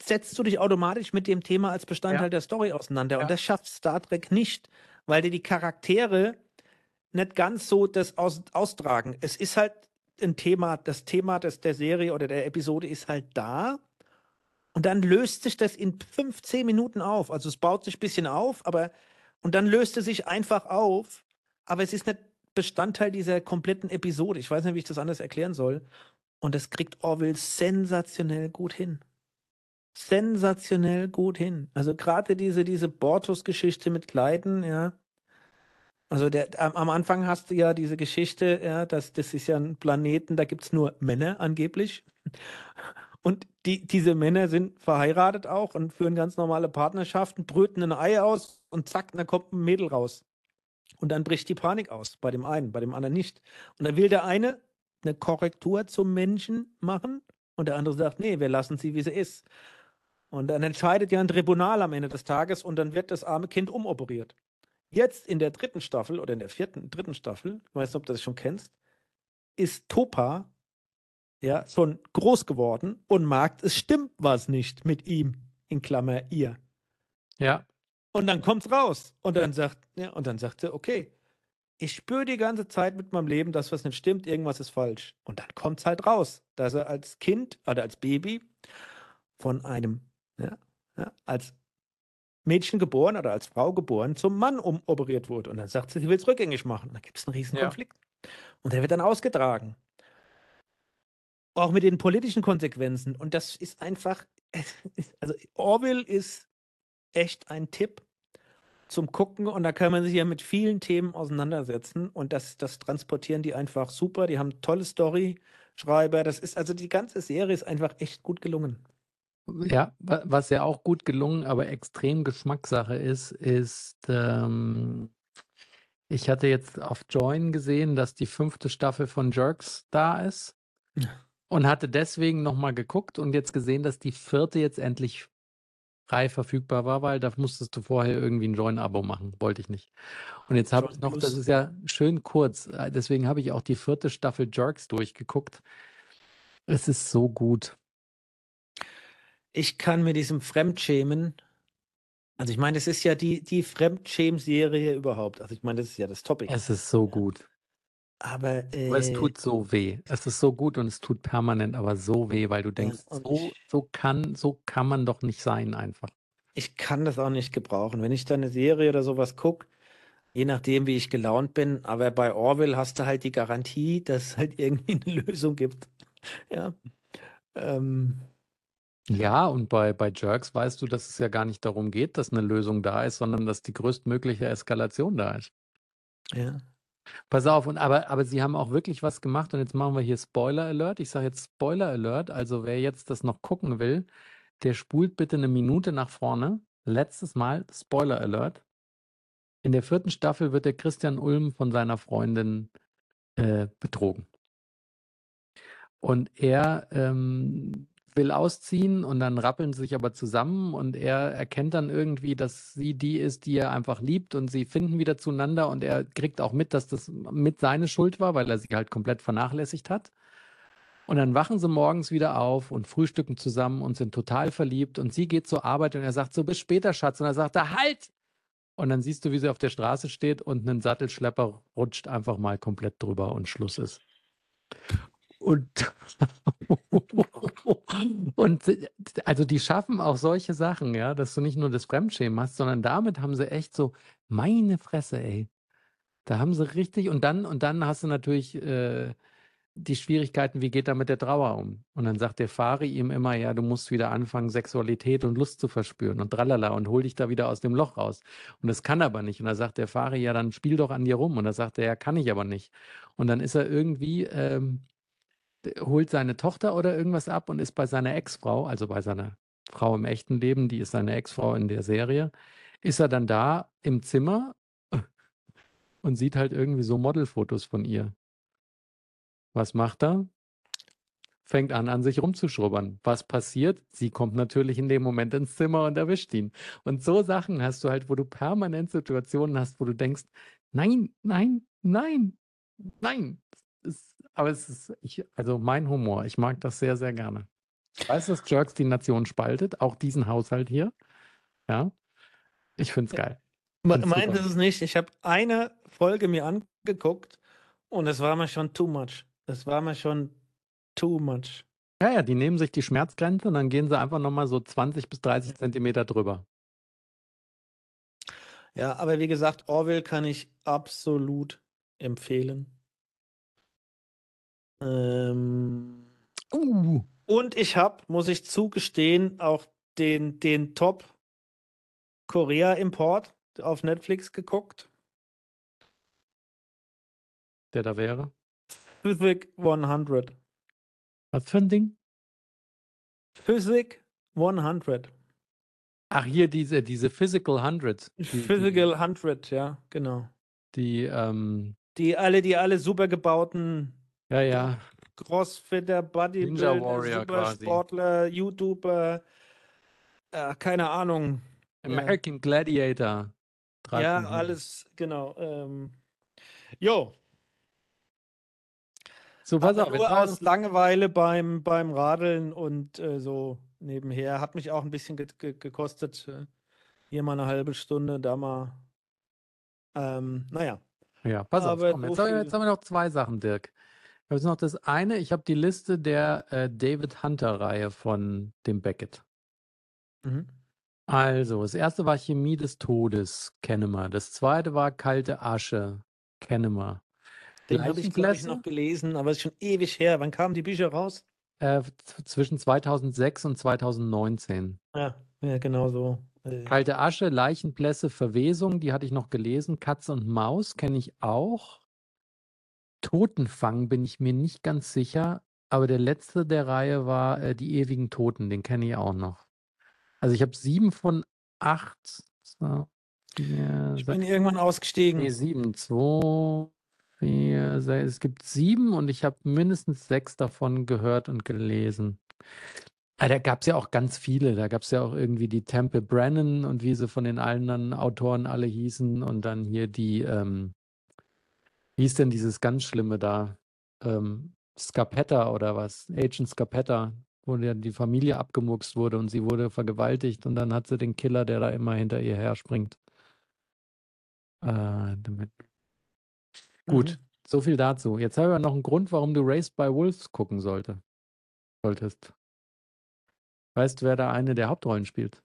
setzt du dich automatisch mit dem Thema als Bestandteil Ja. der Story auseinander. Ja. Und das schafft Star Trek nicht, weil dir die Charaktere nicht ganz so das aus, austragen. Es ist halt ein Thema, das Thema des, der Serie oder der Episode ist halt da. Und dann löst sich das in 15 Minuten auf. Also es baut sich ein bisschen auf, aber und dann löst es sich einfach auf. Aber es ist nicht Bestandteil dieser kompletten Episode. Ich weiß nicht, wie ich das anders erklären soll. Und das kriegt Orwell sensationell gut hin. Sensationell gut hin. Also gerade diese, diese Bortus-Geschichte mit Kleiden, ja. Also der, am, Anfang hast du ja diese Geschichte, ja, dass das ist ja ein Planeten, da gibt es nur Männer angeblich. Und die, diese Männer sind verheiratet auch und führen ganz normale Partnerschaften, brüten ein Ei aus und zack, da kommt ein Mädel raus. Und dann bricht die Panik aus bei dem einen, bei dem anderen nicht. Und dann will der eine eine Korrektur zum Menschen machen und der andere sagt, nee, wir lassen sie, wie sie ist. Und dann entscheidet ja ein Tribunal am Ende des Tages und dann wird das arme Kind umoperiert. Jetzt in der dritten Staffel oder in der vierten, dritten Staffel, ich weiß nicht, ob du das schon kennst, ist Topa ja schon groß geworden und merkt, es stimmt was nicht mit ihm, in Klammer ihr. Ja. Und dann kommt's raus. Und dann sagt, ja, und dann sagt sie, okay, ich spüre die ganze Zeit mit meinem Leben, dass was nicht stimmt, irgendwas ist falsch. Und dann kommt's halt raus, dass er als Kind oder als Baby von einem, ja, ja, als Mädchen geboren oder als Frau geboren, zum Mann umoperiert wurde. Und dann sagt sie, sie will es rückgängig machen. Und dann gibt es einen riesen Ja. Konflikt. Und der wird dann ausgetragen. Auch mit den politischen Konsequenzen. Und das ist einfach, [laughs] also Orwell ist echt ein Tipp zum Gucken und da kann man sich ja mit vielen Themen auseinandersetzen und das, das transportieren die einfach super. Die haben tolle Story-Schreiber. Das ist also die ganze Serie ist einfach echt gut gelungen. Ja, wa- was ja auch gut gelungen, aber extrem Geschmackssache ist, ist, ähm, ich hatte jetzt auf Join gesehen, dass die fünfte Staffel von Jerks da ist Ja. und hatte deswegen nochmal geguckt und jetzt gesehen, dass die vierte jetzt endlich frei verfügbar war, weil da musstest du vorher irgendwie ein Join-Abo machen. Wollte ich nicht. Und jetzt habe ich noch, das ist ja schön kurz, äh, deswegen habe ich auch die vierte Staffel Jerks durchgeguckt. Es ist so gut. Ich kann mit diesem Fremdschämen, also ich meine, es ist ja die, die Fremdschämen-Serie überhaupt. Also ich meine, das ist ja das Topic. Es ist so gut. Aber, äh, Aber es tut so weh. Es ist so gut und es tut permanent aber so weh, weil du denkst, so, so kann, so kann man doch nicht sein einfach. ich kann das auch nicht gebrauchen. Wenn ich da eine Serie oder sowas gucke, je nachdem, wie ich gelaunt bin, aber bei Orwell hast du halt die Garantie, dass es halt [laughs] irgendwie eine Lösung gibt. Ja. Ähm, Ja, und bei, bei Jerks weißt du, dass es ja gar nicht darum geht, dass eine Lösung da ist, sondern dass die größtmögliche Eskalation da ist. ja. Pass auf, und aber, aber sie haben auch wirklich was gemacht und jetzt machen wir hier Spoiler Alert. Ich sage jetzt Spoiler Alert, also wer jetzt das noch gucken will, der spult bitte eine Minute nach vorne. Letztes Mal Spoiler Alert. In der vierten Staffel wird der Christian Ulm von seiner Freundin äh, betrogen. Und er ähm, will ausziehen und dann rappeln sie sich aber zusammen und er erkennt dann irgendwie, dass sie die ist, die er einfach liebt und sie finden wieder zueinander und er kriegt auch mit, dass das mit seine Schuld war, weil er sie halt komplett vernachlässigt hat. Und dann wachen sie morgens wieder auf und frühstücken zusammen und sind total verliebt und sie geht zur Arbeit und er sagt so, bis später, Schatz. Und er sagt, er halt! Und dann siehst du, wie sie auf der Straße steht und ein Sattelschlepper rutscht einfach mal komplett drüber und Schluss ist. Und, [laughs] und also die schaffen auch solche Sachen, ja, dass du nicht nur das Fremdschämen hast, sondern damit haben sie echt so, meine Fresse, ey. Da haben sie richtig, und dann, und dann hast du natürlich äh, die Schwierigkeiten, wie geht er mit der Trauer um? Und dann sagt der Fari ihm immer, ja, du musst wieder anfangen, Sexualität und Lust zu verspüren und tralala und hol dich da wieder aus dem Loch raus. Und das kann er aber nicht. Und da sagt der Fari, ja, dann spiel doch an dir rum. Und da sagt er, ja, kann ich aber nicht. Und dann ist er irgendwie, ähm, holt seine Tochter oder irgendwas ab und ist bei seiner Ex-Frau, also bei seiner Frau im echten Leben, die ist seine Ex-Frau in der Serie, ist er dann da im Zimmer [laughs] und sieht halt irgendwie so Modelfotos von ihr. Was macht er? Fängt an, an sich rumzuschrubbern. Was passiert? Sie kommt natürlich in dem Moment ins Zimmer und erwischt ihn. Und so Sachen hast du halt, wo du permanent Situationen hast, wo du denkst, nein, nein, nein, nein. Es, aber es ist, ich, also mein Humor, ich mag das sehr, sehr gerne. Ich weiß, dass Jerks die Nation spaltet, auch diesen Haushalt hier. Ja. Ich finde es geil. Find's Meint ist es nicht. Ich habe eine Folge mir angeguckt und es war mir schon too much. Es war mir schon too much. Ja, ja, die nehmen sich die Schmerzgrenze und dann gehen sie einfach nochmal so 20 bis 30 Zentimeter drüber. Ja, aber wie gesagt, Orwell kann ich absolut empfehlen. Ähm, Uh, und ich habe, muss ich zugestehen, auch den, den Top Korea-Import auf Netflix geguckt. der da wäre. Physic 100. Was für ein Ding? Physic 100. Ach, hier diese, diese Physical Hundreds. Die, Physical 100, ja, genau. Die, ähm, Die alle, die alle super gebauten ja, ja. Crossfitter, Bodybuilder, Warrior quasi. Supersportler, YouTuber, äh, keine Ahnung. American Gladiator. Ja, 3.0. alles, genau. Ähm, jo, So, pass aber auf. Jetzt nur aus Langeweile beim, beim Radeln und äh, so nebenher. Hat mich auch ein bisschen ge ge gekostet. Äh, hier mal eine halbe Stunde, da mal. Ähm, naja. Ja, pass auf. Komm, jetzt, haben wir, jetzt haben wir noch zwei Sachen, Dirk. Habe jetzt noch das eine. Ich habe die Liste der äh, David Hunter-Reihe von dem Beckett. Mhm. Also, das erste war Chemie des Todes, kennen wir. Das zweite war Kalte Asche, kennen wir. Den habe ich, glaube ich, noch gelesen, aber es ist schon ewig her. Wann kamen die Bücher raus? Äh, zwischen 2006 und 2019. Ja, ja genau so. Äh, Kalte Asche, Leichenblässe, Verwesung, die hatte ich noch gelesen. Katze und Maus kenne ich auch. Totenfang bin ich mir nicht ganz sicher, aber der letzte der Reihe war äh, Die ewigen Toten, den kenne ich auch noch. Also ich habe sieben von acht. So, vier, ich sechs, bin irgendwann ausgestiegen. nee, sieben, zwei, vier, sechs. Es gibt sieben und ich habe mindestens sechs davon gehört und gelesen. Ah, da gab es ja auch ganz viele. Da gab es ja auch irgendwie die Temple Brennan und wie sie von den anderen Autoren alle hießen. Und dann hier die, ähm, wie hieß denn dieses ganz Schlimme da? Ähm, Scarpetta oder was? Agent Scarpetta, wo ja die Familie abgemurkst wurde und sie wurde vergewaltigt und dann hat sie den Killer, der da immer hinter ihr her springt. Äh. Gut, Mhm. so viel dazu. Jetzt haben wir noch einen Grund, warum du Raised by Wolves gucken sollte, solltest. Weißt du, wer da eine der Hauptrollen spielt?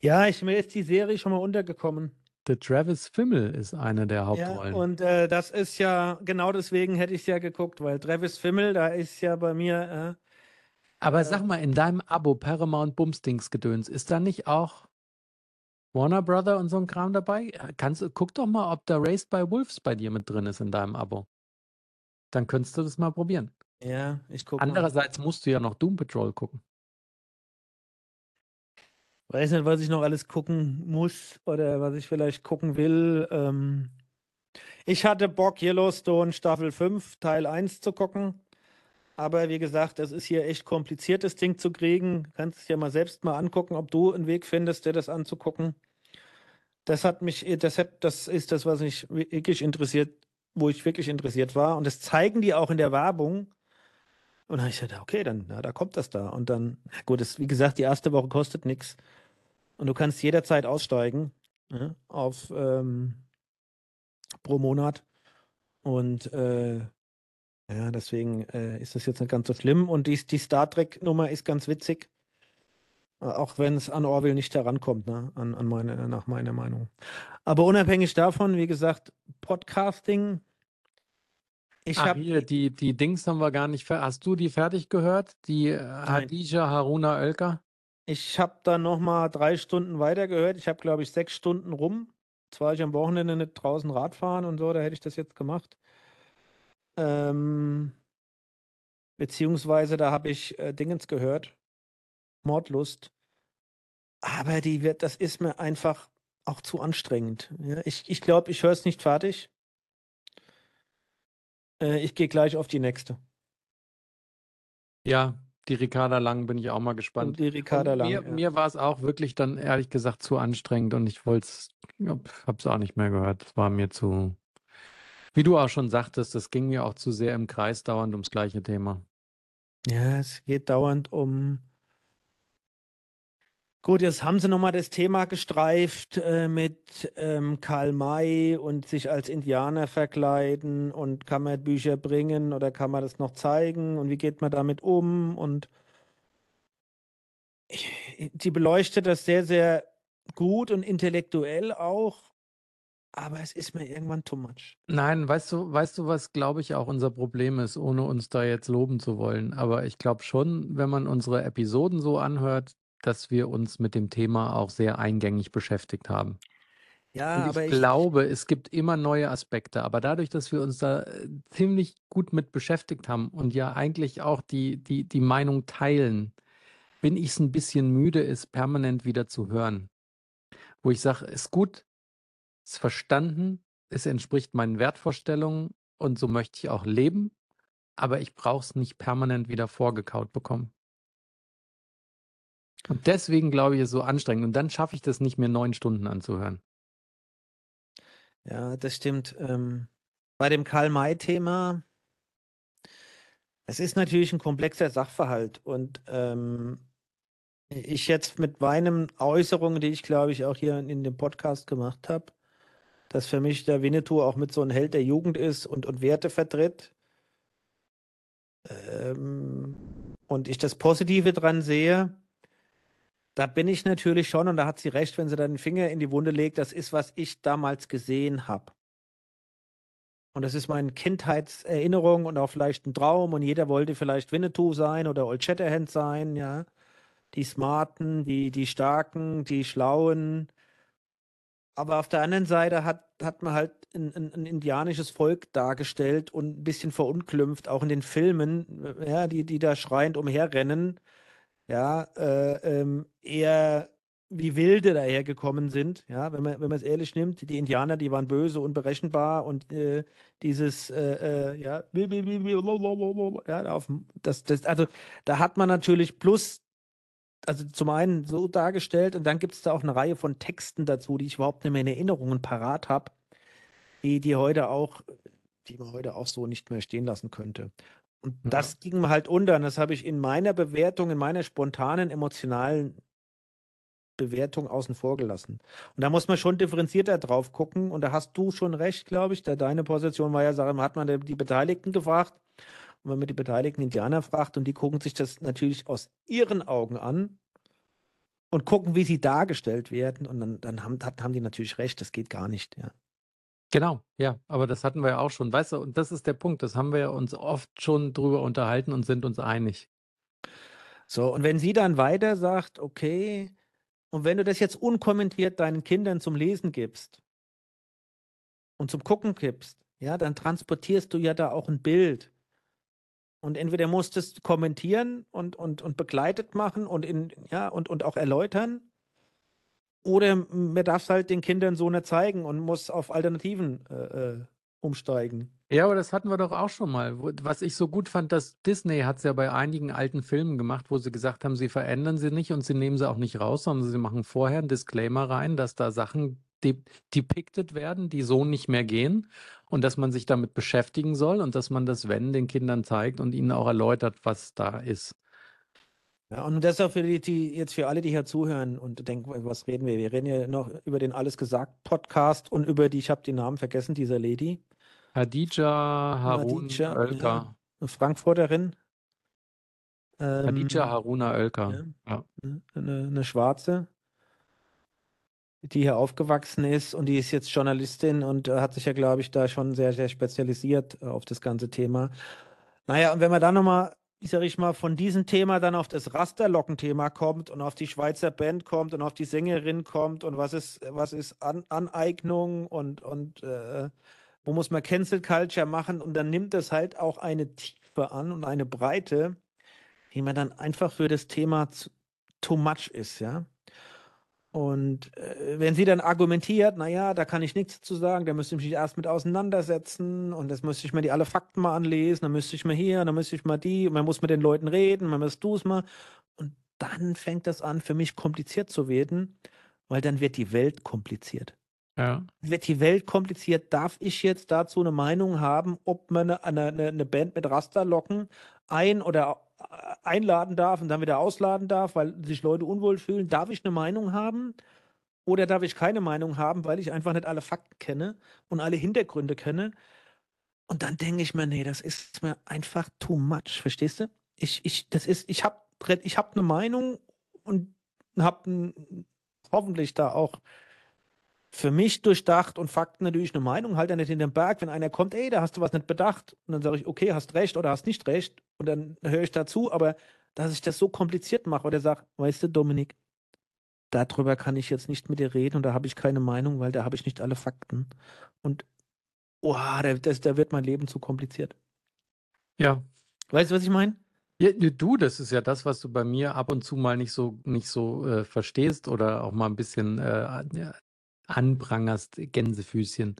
Ja, ich, mir ist die Serie schon mal untergekommen. Der Travis Fimmel ist eine der Ja, Hauptrollen. und äh, das ist ja, genau deswegen hätte ich es ja geguckt, weil Travis Fimmel, da ist ja bei mir, äh, Aber sag mal, in deinem Abo Paramount Bumsdings Gedöns, ist da nicht auch Warner Brother und so ein Kram dabei? Kannst, du- guck doch mal, ob da Raised by Wolves bei dir mit drin ist in deinem Abo. Dann könntest du das mal probieren. äh, ja, ich gucke mal. Andererseits musst du ja noch Doom Patrol gucken. Weiß nicht, was ich noch alles gucken muss oder was ich vielleicht gucken will. Ähm, ich hatte Bock, Yellowstone Staffel 5, Teil 1 zu gucken. Aber wie gesagt, das ist hier echt kompliziert, das Ding zu kriegen. Kannst es ja mal selbst mal angucken, ob du einen Weg findest, dir das anzugucken. Das hat mich, das, hat, das ist das, was mich wirklich interessiert, wo ich wirklich interessiert war. Und das zeigen die auch in der Werbung. Und dann habe ich gesagt, okay, dann, na, da kommt das da. Und dann, gut, das, wie gesagt, die erste Woche kostet nichts. Und du kannst jederzeit aussteigen ja, auf ähm, pro Monat. Und äh, ja, deswegen äh, ist das jetzt nicht ganz so schlimm. Und die, die Star Trek-Nummer ist ganz witzig. Äh, Auch wenn es an Orwell nicht herankommt, ne? an, an meine, nach meiner Meinung. Aber unabhängig davon, wie gesagt, Podcasting. Ich habe hier, die, die Dings haben wir gar nicht Hast du die fertig gehört? Die äh, Hadija Haruna Oelker? Ich habe dann noch mal drei Stunden weitergehört. Ich habe, glaube ich, sechs Stunden rum. Jetzt war ich am Wochenende nicht draußen Radfahren und so, da hätte ich das jetzt gemacht. Ähm, beziehungsweise da habe ich äh, Dingens gehört. Mordlust. Aber die wird, das ist mir einfach auch zu anstrengend. Ja, ich ich glaube, ich höre es nicht fertig. Äh, ich gehe gleich auf die nächste. Ja, die Ricarda Lang bin ich auch mal gespannt. Und die Ricarda Lang. Mir, ja. mir war es auch wirklich dann ehrlich gesagt zu anstrengend und ich wollte es, es auch nicht mehr gehört. Es war mir zu, wie du auch schon sagtest, es ging mir auch zu sehr im Kreis dauernd ums gleiche Thema. Ja, es geht dauernd um. Gut, jetzt haben sie nochmal das Thema gestreift äh, mit ähm, Karl May und sich als Indianer verkleiden und kann man Bücher bringen oder kann man das noch zeigen und wie geht man damit um und die beleuchtet das sehr, sehr gut und intellektuell auch, aber es ist mir irgendwann too much. Nein, weißt du, weißt du, was glaube ich auch unser Problem ist, ohne uns da jetzt loben zu wollen. Aber ich glaube schon, wenn man unsere Episoden so anhört, dass wir uns mit dem Thema auch sehr eingängig beschäftigt haben. Ja, Und ich aber ich, glaube, es gibt immer neue Aspekte, aber dadurch, dass wir uns da äh, ziemlich gut mit beschäftigt haben und ja eigentlich auch die, die, die Meinung teilen, bin ich es ein bisschen müde, es permanent wieder zu hören. Wo ich sage, ist gut, ist verstanden, es entspricht meinen Wertvorstellungen und so möchte ich auch leben, aber ich brauche es nicht permanent wieder vorgekaut bekommen. Und deswegen glaube ich, ist es so anstrengend. Und dann schaffe ich das nicht mehr neun Stunden anzuhören. Ja, das stimmt. Ähm, bei dem Karl-May-Thema, es ist natürlich ein komplexer Sachverhalt und ähm, ich jetzt mit meinen Äußerungen, die ich glaube ich auch hier in dem Podcast gemacht habe, dass für mich der Winnetou auch mit so einem Held der Jugend ist und, und Werte vertritt. Ähm, und ich das Positive dran sehe, da bin ich natürlich schon, und da hat sie recht, wenn sie da den Finger in die Wunde legt, das ist, was ich damals gesehen habe. Und das ist meine Kindheitserinnerung und auch vielleicht ein Traum und jeder wollte vielleicht Winnetou sein oder Old Shatterhand sein, ja. Die Smarten, die, die Starken, die Schlauen. Aber auf der anderen Seite hat, hat man halt ein, ein, ein indianisches Volk dargestellt und ein bisschen verunglimpft, auch in den Filmen, ja, die, die da schreiend umherrennen ja, äh, ähm, eher wie Wilde dahergekommen sind. Ja, wenn man, wenn man es ehrlich nimmt, die Indianer, die waren böse, unberechenbar und äh, dieses, äh, ja, ja, auf, das, das, also da hat man natürlich plus, also zum einen so dargestellt und dann gibt es da auch eine Reihe von Texten dazu, die ich überhaupt nicht mehr in Erinnerungen parat habe, die, die heute auch, die man heute auch so nicht mehr stehen lassen könnte. Und ja. das ging mir halt unter. Und das habe ich in meiner Bewertung, in meiner spontanen, emotionalen Bewertung außen vor gelassen. Und da muss man schon differenzierter drauf gucken. Und da hast du schon recht, glaube ich. Da deine Position war ja, sagen, hat man die Beteiligten gefragt. Und wenn man die beteiligten Indianer fragt und die gucken sich das natürlich aus ihren Augen an und gucken, wie sie dargestellt werden. Und dann, dann haben, haben die natürlich recht, das geht gar nicht, ja. Genau, ja, aber das hatten wir ja auch schon. Weißt du, und das ist der Punkt, das haben wir ja uns oft schon drüber unterhalten und sind uns einig. So, und wenn sie dann weiter sagt, okay, und wenn du das jetzt unkommentiert deinen Kindern zum Lesen gibst und zum Gucken gibst, ja, dann transportierst du ja da auch ein Bild. Und entweder musst du es kommentieren und, und, und begleitet machen und, in, ja, und, und auch erläutern, oder man darf es halt den Kindern so nicht zeigen und muss auf Alternativen äh, äh, umsteigen. Ja, aber das hatten wir doch auch schon mal. Was ich so gut fand, dass Disney hat es ja bei einigen alten Filmen gemacht, wo sie gesagt haben, sie verändern sie nicht und sie nehmen sie auch nicht raus, sondern sie machen vorher einen Disclaimer rein, dass da Sachen depicted werden, die so nicht mehr gehen und dass man sich damit beschäftigen soll und dass man das, wenn, den Kindern zeigt und ihnen auch erläutert, was da ist. Ja, und das ist auch für die, die jetzt für alle, die hier zuhören und denken, was reden wir? Wir reden ja noch über den Alles gesagt Podcast und über die, ich habe den Namen vergessen, dieser Lady. Hadija Harun Hadija, Oelker. Ja, Frankfurterin. Ähm, Hadija Haruna Oelker. Ja, ja. Eine, eine Schwarze, die hier aufgewachsen ist und die ist jetzt Journalistin und hat sich ja, glaube ich, da schon sehr, sehr spezialisiert auf das ganze Thema. Naja, und wenn wir dann nochmal sag ich mal, von diesem Thema dann auf das Rasterlocken-Thema kommt und auf die Schweizer Band kommt und auf die Sängerin kommt und was ist, was ist An Aneignung und, und äh, wo muss man Cancel Culture machen und dann nimmt es halt auch eine Tiefe an und eine Breite, die man dann einfach für das Thema too much ist, ja. Und äh, wenn sie dann argumentiert, naja, da kann ich nichts zu sagen, da müsste ich mich erst mit auseinandersetzen und das müsste ich mir die alle Fakten mal anlesen, dann müsste ich mal hier, dann müsste ich mal die, und man muss mit den Leuten reden, man muss du es mal. Und dann fängt das an, für mich kompliziert zu werden, weil dann wird die Welt kompliziert. Ja. Wird die Welt kompliziert, darf ich jetzt dazu eine Meinung haben, ob man eine, eine, eine Band mit Rasterlocken ein- oder einladen darf und dann wieder ausladen darf, weil sich Leute unwohl fühlen. Darf ich eine Meinung haben oder darf ich keine Meinung haben, weil ich einfach nicht alle Fakten kenne und alle Hintergründe kenne? Und dann denke ich mir, nee, das ist mir einfach too much, verstehst du? Ich, ich, das ist, ich habe ich hab eine Meinung und habe hoffentlich da auch für mich durchdacht und Fakten natürlich eine Meinung, halt ja nicht in den Berg, wenn einer kommt, ey, da hast du was nicht bedacht. Und dann sage ich, okay, hast recht oder hast nicht recht. Und dann höre ich dazu, aber dass ich das so kompliziert mache oder sage, weißt du, Dominik, darüber kann ich jetzt nicht mit dir reden und da habe ich keine Meinung, weil da habe ich nicht alle Fakten. Und oh, da, das, da wird mein Leben zu kompliziert. Ja. Weißt du, was ich meine? Ja, du, das ist ja das, was du bei mir ab und zu mal nicht so nicht so äh, verstehst oder auch mal ein bisschen äh, anprangerst, Gänsefüßchen.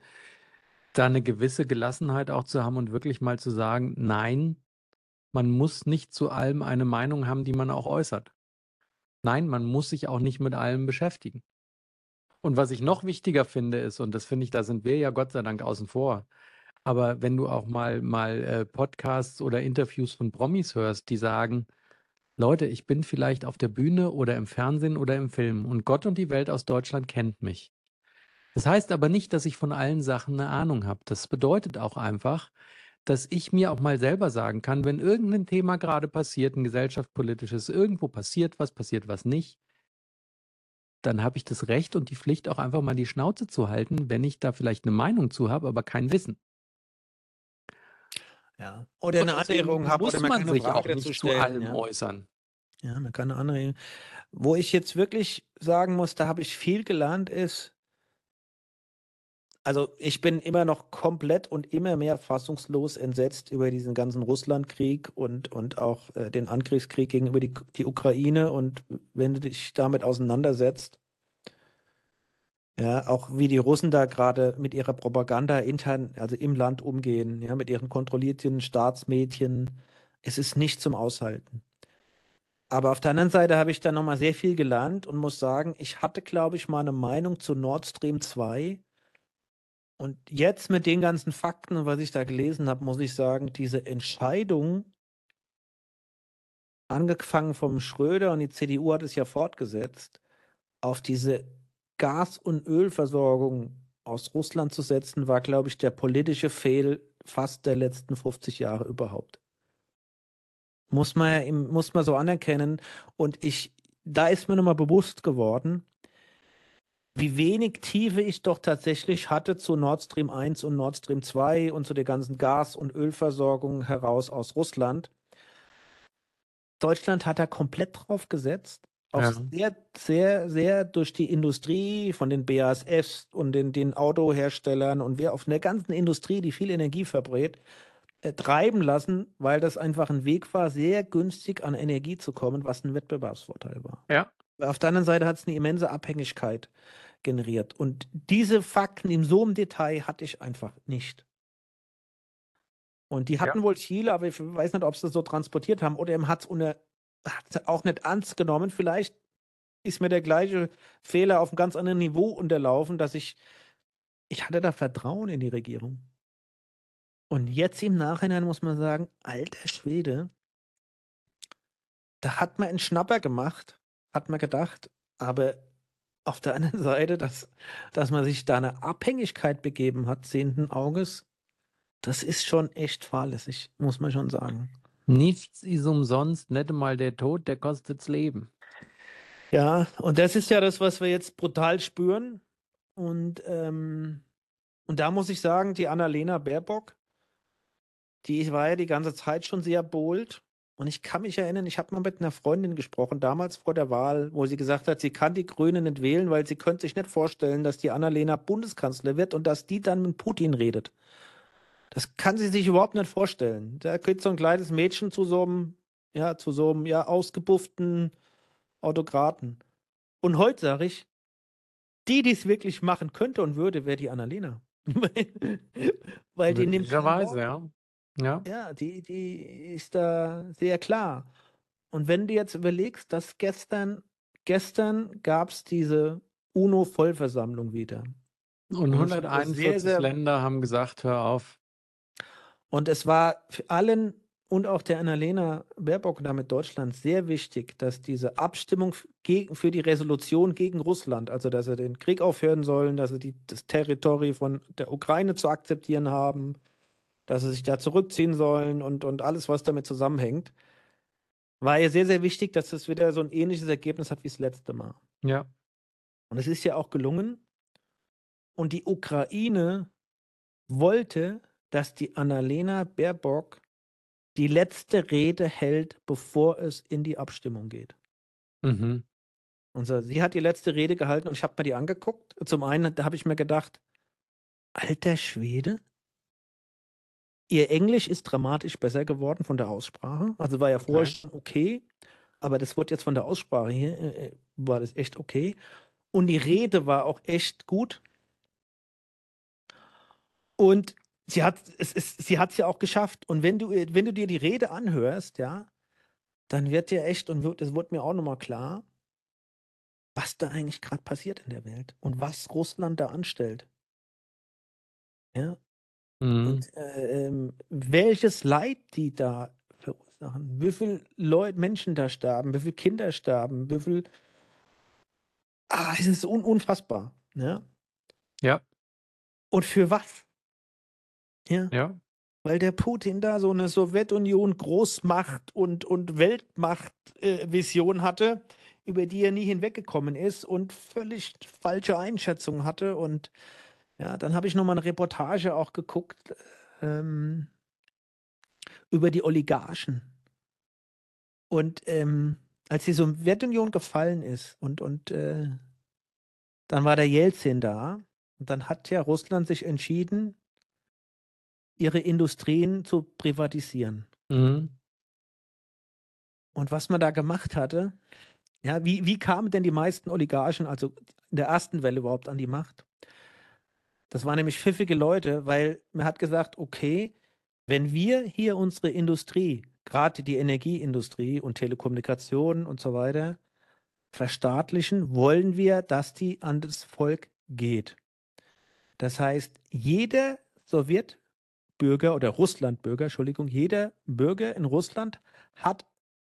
da eine gewisse Gelassenheit auch zu haben und wirklich mal zu sagen, nein, man muss nicht zu allem eine Meinung haben, die man auch äußert. Nein, man muss sich auch nicht mit allem beschäftigen. Und was ich noch wichtiger finde ist, und das finde ich, da sind wir ja Gott sei Dank außen vor, aber wenn du auch mal, mal äh, Podcasts oder Interviews von Promis hörst, die sagen, Leute, ich bin vielleicht auf der Bühne oder im Fernsehen oder im Film und Gott und die Welt aus Deutschland kennt mich. Das heißt aber nicht, dass ich von allen Sachen eine Ahnung habe. Das bedeutet auch einfach, dass ich mir auch mal selber sagen kann, wenn irgendein Thema gerade passiert, ein gesellschaftspolitisches, irgendwo passiert was, passiert was nicht, dann habe ich das Recht und die Pflicht, auch einfach mal die Schnauze zu halten, wenn ich da vielleicht eine Meinung zu habe, aber kein Wissen. Ja. Oder eine Anregung habe, muss oder man sich auch nicht zu allem Ja. äußern. ja, man kann eine Anregung. Wo ich jetzt wirklich sagen muss, da habe ich viel gelernt, ist, also ich bin immer noch komplett und immer mehr fassungslos entsetzt über diesen ganzen Russlandkrieg und, und auch äh, den Angriffskrieg gegenüber die, die Ukraine. Und wenn du dich damit auseinandersetzt, ja, auch wie die Russen da gerade mit ihrer Propaganda intern, also im Land umgehen, ja, mit ihren kontrollierten Staatsmedien, es ist nicht zum Aushalten. Aber auf der anderen Seite habe ich da nochmal sehr viel gelernt und muss sagen, ich hatte, glaube ich, mal eine Meinung zu Nord Stream 2. Und jetzt mit den ganzen Fakten und was ich da gelesen habe, muss ich sagen, diese Entscheidung, angefangen vom Schröder und die CDU hat es ja fortgesetzt, auf diese Gas- und Ölversorgung aus Russland zu setzen, war, glaube ich, der politische Fehl fast der letzten 50 Jahre überhaupt. Muss man, muss man so anerkennen. Und ich, da ist mir nochmal bewusst geworden, wie wenig Tiefe ich doch tatsächlich hatte zu Nord Stream 1 und Nord Stream 2 und zu der ganzen Gas- und Ölversorgung heraus aus Russland. Deutschland hat da komplett drauf gesetzt. Auch Ja. sehr, sehr, sehr durch die Industrie von den BASFs und den, den Autoherstellern und wer auf der ganzen Industrie, die viel Energie verbrät, äh, treiben lassen, weil das einfach ein Weg war, sehr günstig an Energie zu kommen, was ein Wettbewerbsvorteil war. Ja. Auf der anderen Seite hat es eine immense Abhängigkeit generiert. Und diese Fakten in so einem Detail hatte ich einfach nicht. Und die hatten wohl Chile, aber ich weiß nicht, ob sie das so transportiert haben oder hat es auch nicht ernst genommen. Vielleicht ist mir der gleiche Fehler auf einem ganz anderen Niveau unterlaufen, dass ich, ich hatte da Vertrauen in die Regierung. Und jetzt im Nachhinein muss man sagen, alter Schwede, da hat man einen Schnapper gemacht, hat man gedacht, aber auf der anderen [laughs] Seite, dass, dass man sich da eine Abhängigkeit begeben hat, sehenden Auges, das ist schon echt fahrlässig, muss man schon sagen. Nichts ist umsonst, nicht mal der Tod, der kostet's Leben. Ja, und das ist ja das, was wir jetzt brutal spüren. Und, ähm, und da muss ich sagen, die Annalena Baerbock, die war ja die ganze Zeit schon sehr bold. Und ich kann mich erinnern, ich habe mal mit einer Freundin gesprochen, damals vor der Wahl, wo sie gesagt hat, sie kann die Grünen nicht wählen, weil sie könnte sich nicht vorstellen, dass die Annalena Bundeskanzler wird und dass die dann mit Putin redet. Das kann sie sich überhaupt nicht vorstellen. Da geht so ein kleines Mädchen zu so einem, ja, zu so einem, ja, ausgebufften Autokraten. Und heute sage ich, die, die es wirklich machen könnte und würde, wäre die Annalena. [laughs] weil, die nimmt Möglicherweise, ja. Ja. Ja, die, die ist da sehr klar. Und wenn du jetzt überlegst, dass gestern, gestern gab es diese UNO-Vollversammlung wieder. Und Und es war 141 sehr, Länder haben gesagt, hör auf. Und es war für allen und auch der Annalena Baerbock damit Deutschland sehr wichtig, dass diese Abstimmung gegen, für die Resolution gegen Russland, also dass sie den Krieg aufhören sollen, dass sie die, das Territorium von der Ukraine zu akzeptieren haben, dass sie sich da zurückziehen sollen und, und alles, was damit zusammenhängt, war ja sehr, sehr wichtig, dass es wieder so ein ähnliches Ergebnis hat wie das letzte Mal. Ja. Und es ist ja auch gelungen. Und die Ukraine wollte, dass die Annalena Baerbock die letzte Rede hält, bevor es in die Abstimmung geht. Mhm. Und so, sie hat die letzte Rede gehalten und ich habe mir die angeguckt. Zum einen, da habe ich mir gedacht, alter Schwede, ihr Englisch ist dramatisch besser geworden von der Aussprache. Also war ja vorher Okay. schon okay, aber das wurde jetzt von der Aussprache hier, äh, äh, war das echt okay. Und die Rede war auch echt gut. Und sie hat es ist, sie hat es ja auch geschafft. Und wenn du, wenn du dir die Rede anhörst, ja, dann wird dir echt, und wird, es wird mir auch nochmal klar, was da eigentlich gerade passiert in der Welt und was Russland da anstellt. Ja. Mhm. Und äh, ähm, welches Leid die da verursachen, wie viele Leute, Menschen da sterben, wie viele Kinder sterben, wie viel. Ah, es ist un unfassbar. Ja. Ja, Und für was? Ja. ja. Weil der Putin da so eine Sowjetunion Großmacht und, und Weltmacht-Vision hatte, über die er nie hinweggekommen ist und völlig falsche Einschätzungen hatte. Und ja, dann habe ich nochmal eine Reportage auch geguckt ähm, über die Oligarchen. Und ähm, als die Sowjetunion gefallen ist und, und äh, dann war der Jelzin da und dann hat ja Russland sich entschieden, ihre Industrien zu privatisieren. Mhm. Und was man da gemacht hatte, ja, wie, wie kamen denn die meisten Oligarchen, also in der ersten Welle überhaupt an die Macht? Das waren nämlich pfiffige Leute, weil man hat gesagt, okay, wenn wir hier unsere Industrie, gerade die Energieindustrie und Telekommunikation und so weiter, verstaatlichen, wollen wir, dass die an das Volk geht. Das heißt, jeder Sowjetbürger oder Russlandbürger, Entschuldigung, jeder Bürger in Russland hat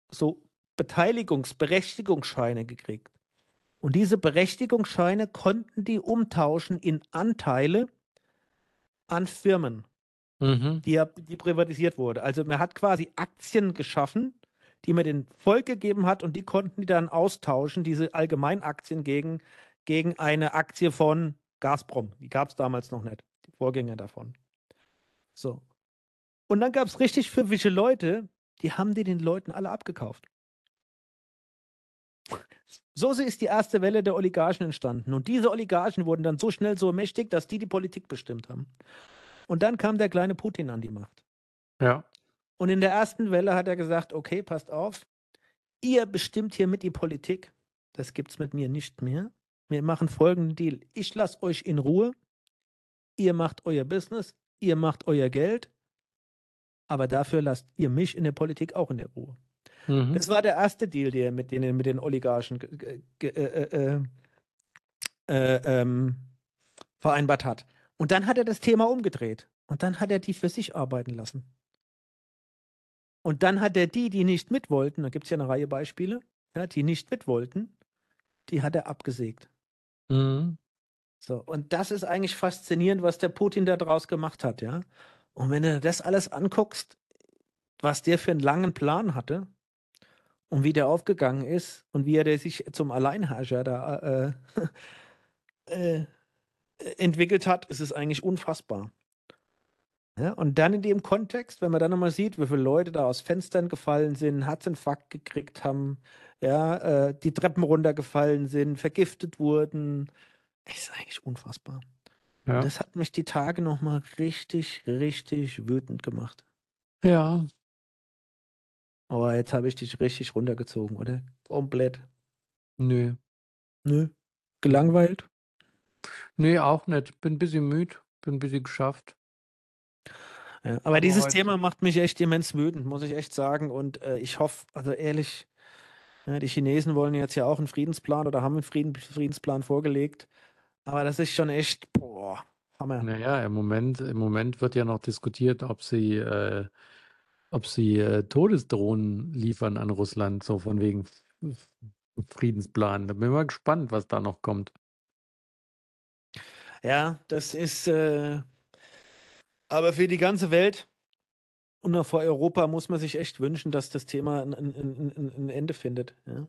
so Beteiligungsberechtigungsscheine gekriegt. Und diese Berechtigungsscheine konnten die umtauschen in Anteile an Firmen, Mhm. die, die privatisiert wurde. Also man hat quasi Aktien geschaffen, die man dem Volk gegeben hat und die konnten die dann austauschen, diese Allgemeinaktien gegen, gegen eine Aktie von Gazprom. Die gab es damals noch nicht, die Vorgänger davon. So. Und dann gab es richtig pfiffige Leute, die haben die den Leuten alle abgekauft. So ist die erste Welle der Oligarchen entstanden. Und diese Oligarchen wurden dann so schnell so mächtig, dass die die Politik bestimmt haben. Und dann kam der kleine Putin an die Macht. Ja. Und in der ersten Welle hat er gesagt, okay, passt auf, ihr bestimmt hier mit die Politik. Das gibt's mit mir nicht mehr. Wir machen folgenden Deal. Ich lasse euch in Ruhe. Ihr macht euer Business, ihr macht euer Geld, aber dafür lasst ihr mich in der Politik auch in der Ruhe. Mhm. Das war der erste Deal, den er mit den, mit den Oligarchen ge- äh, äh, äh, ähm, vereinbart hat. Und dann hat er das Thema umgedreht. Und dann hat er die für sich arbeiten lassen. Und dann hat er die, die nicht mit wollten, da gibt es ja eine Reihe Beispiele, ja, die nicht mit wollten, die hat er abgesägt. Mhm. So, und das ist eigentlich faszinierend, was der Putin da draus gemacht hat, ja. Und wenn du das alles anguckst, was der für einen langen Plan hatte und wie der aufgegangen ist und wie er der sich zum Alleinherrscher da [laughs] äh, äh, entwickelt hat, ist es eigentlich unfassbar. Ja, und dann in dem Kontext, wenn man dann nochmal sieht, wie viele Leute da aus Fenstern gefallen sind, Herzinfarkt gekriegt haben, ja, äh, die Treppen runtergefallen sind, vergiftet wurden, ist eigentlich unfassbar. Ja. Das hat mich die Tage nochmal richtig, richtig wütend gemacht. Ja. Aber jetzt habe ich dich richtig runtergezogen, oder? Komplett. Nö. Nö. Gelangweilt? Nee, auch nicht. Bin ein bisschen müde. Bin ein bisschen geschafft. Ja, aber Aber dieses heute- Thema macht mich echt immens wütend, muss ich echt sagen. Und äh, ich hoffe, also ehrlich, ja, die Chinesen wollen jetzt ja auch einen Friedensplan oder haben einen Frieden, Friedensplan vorgelegt. Aber das ist schon echt, boah, Hammer. Naja, im Moment, im Moment wird ja noch diskutiert, ob sie, äh, ob sie äh, Todesdrohnen liefern an Russland, so von wegen Friedensplan. Da bin ich mal gespannt, was da noch kommt. Ja, das ist, äh, aber für die ganze Welt und auch für Europa muss man sich echt wünschen, dass das Thema ein, ein, ein, ein- ein Ende findet. Ja?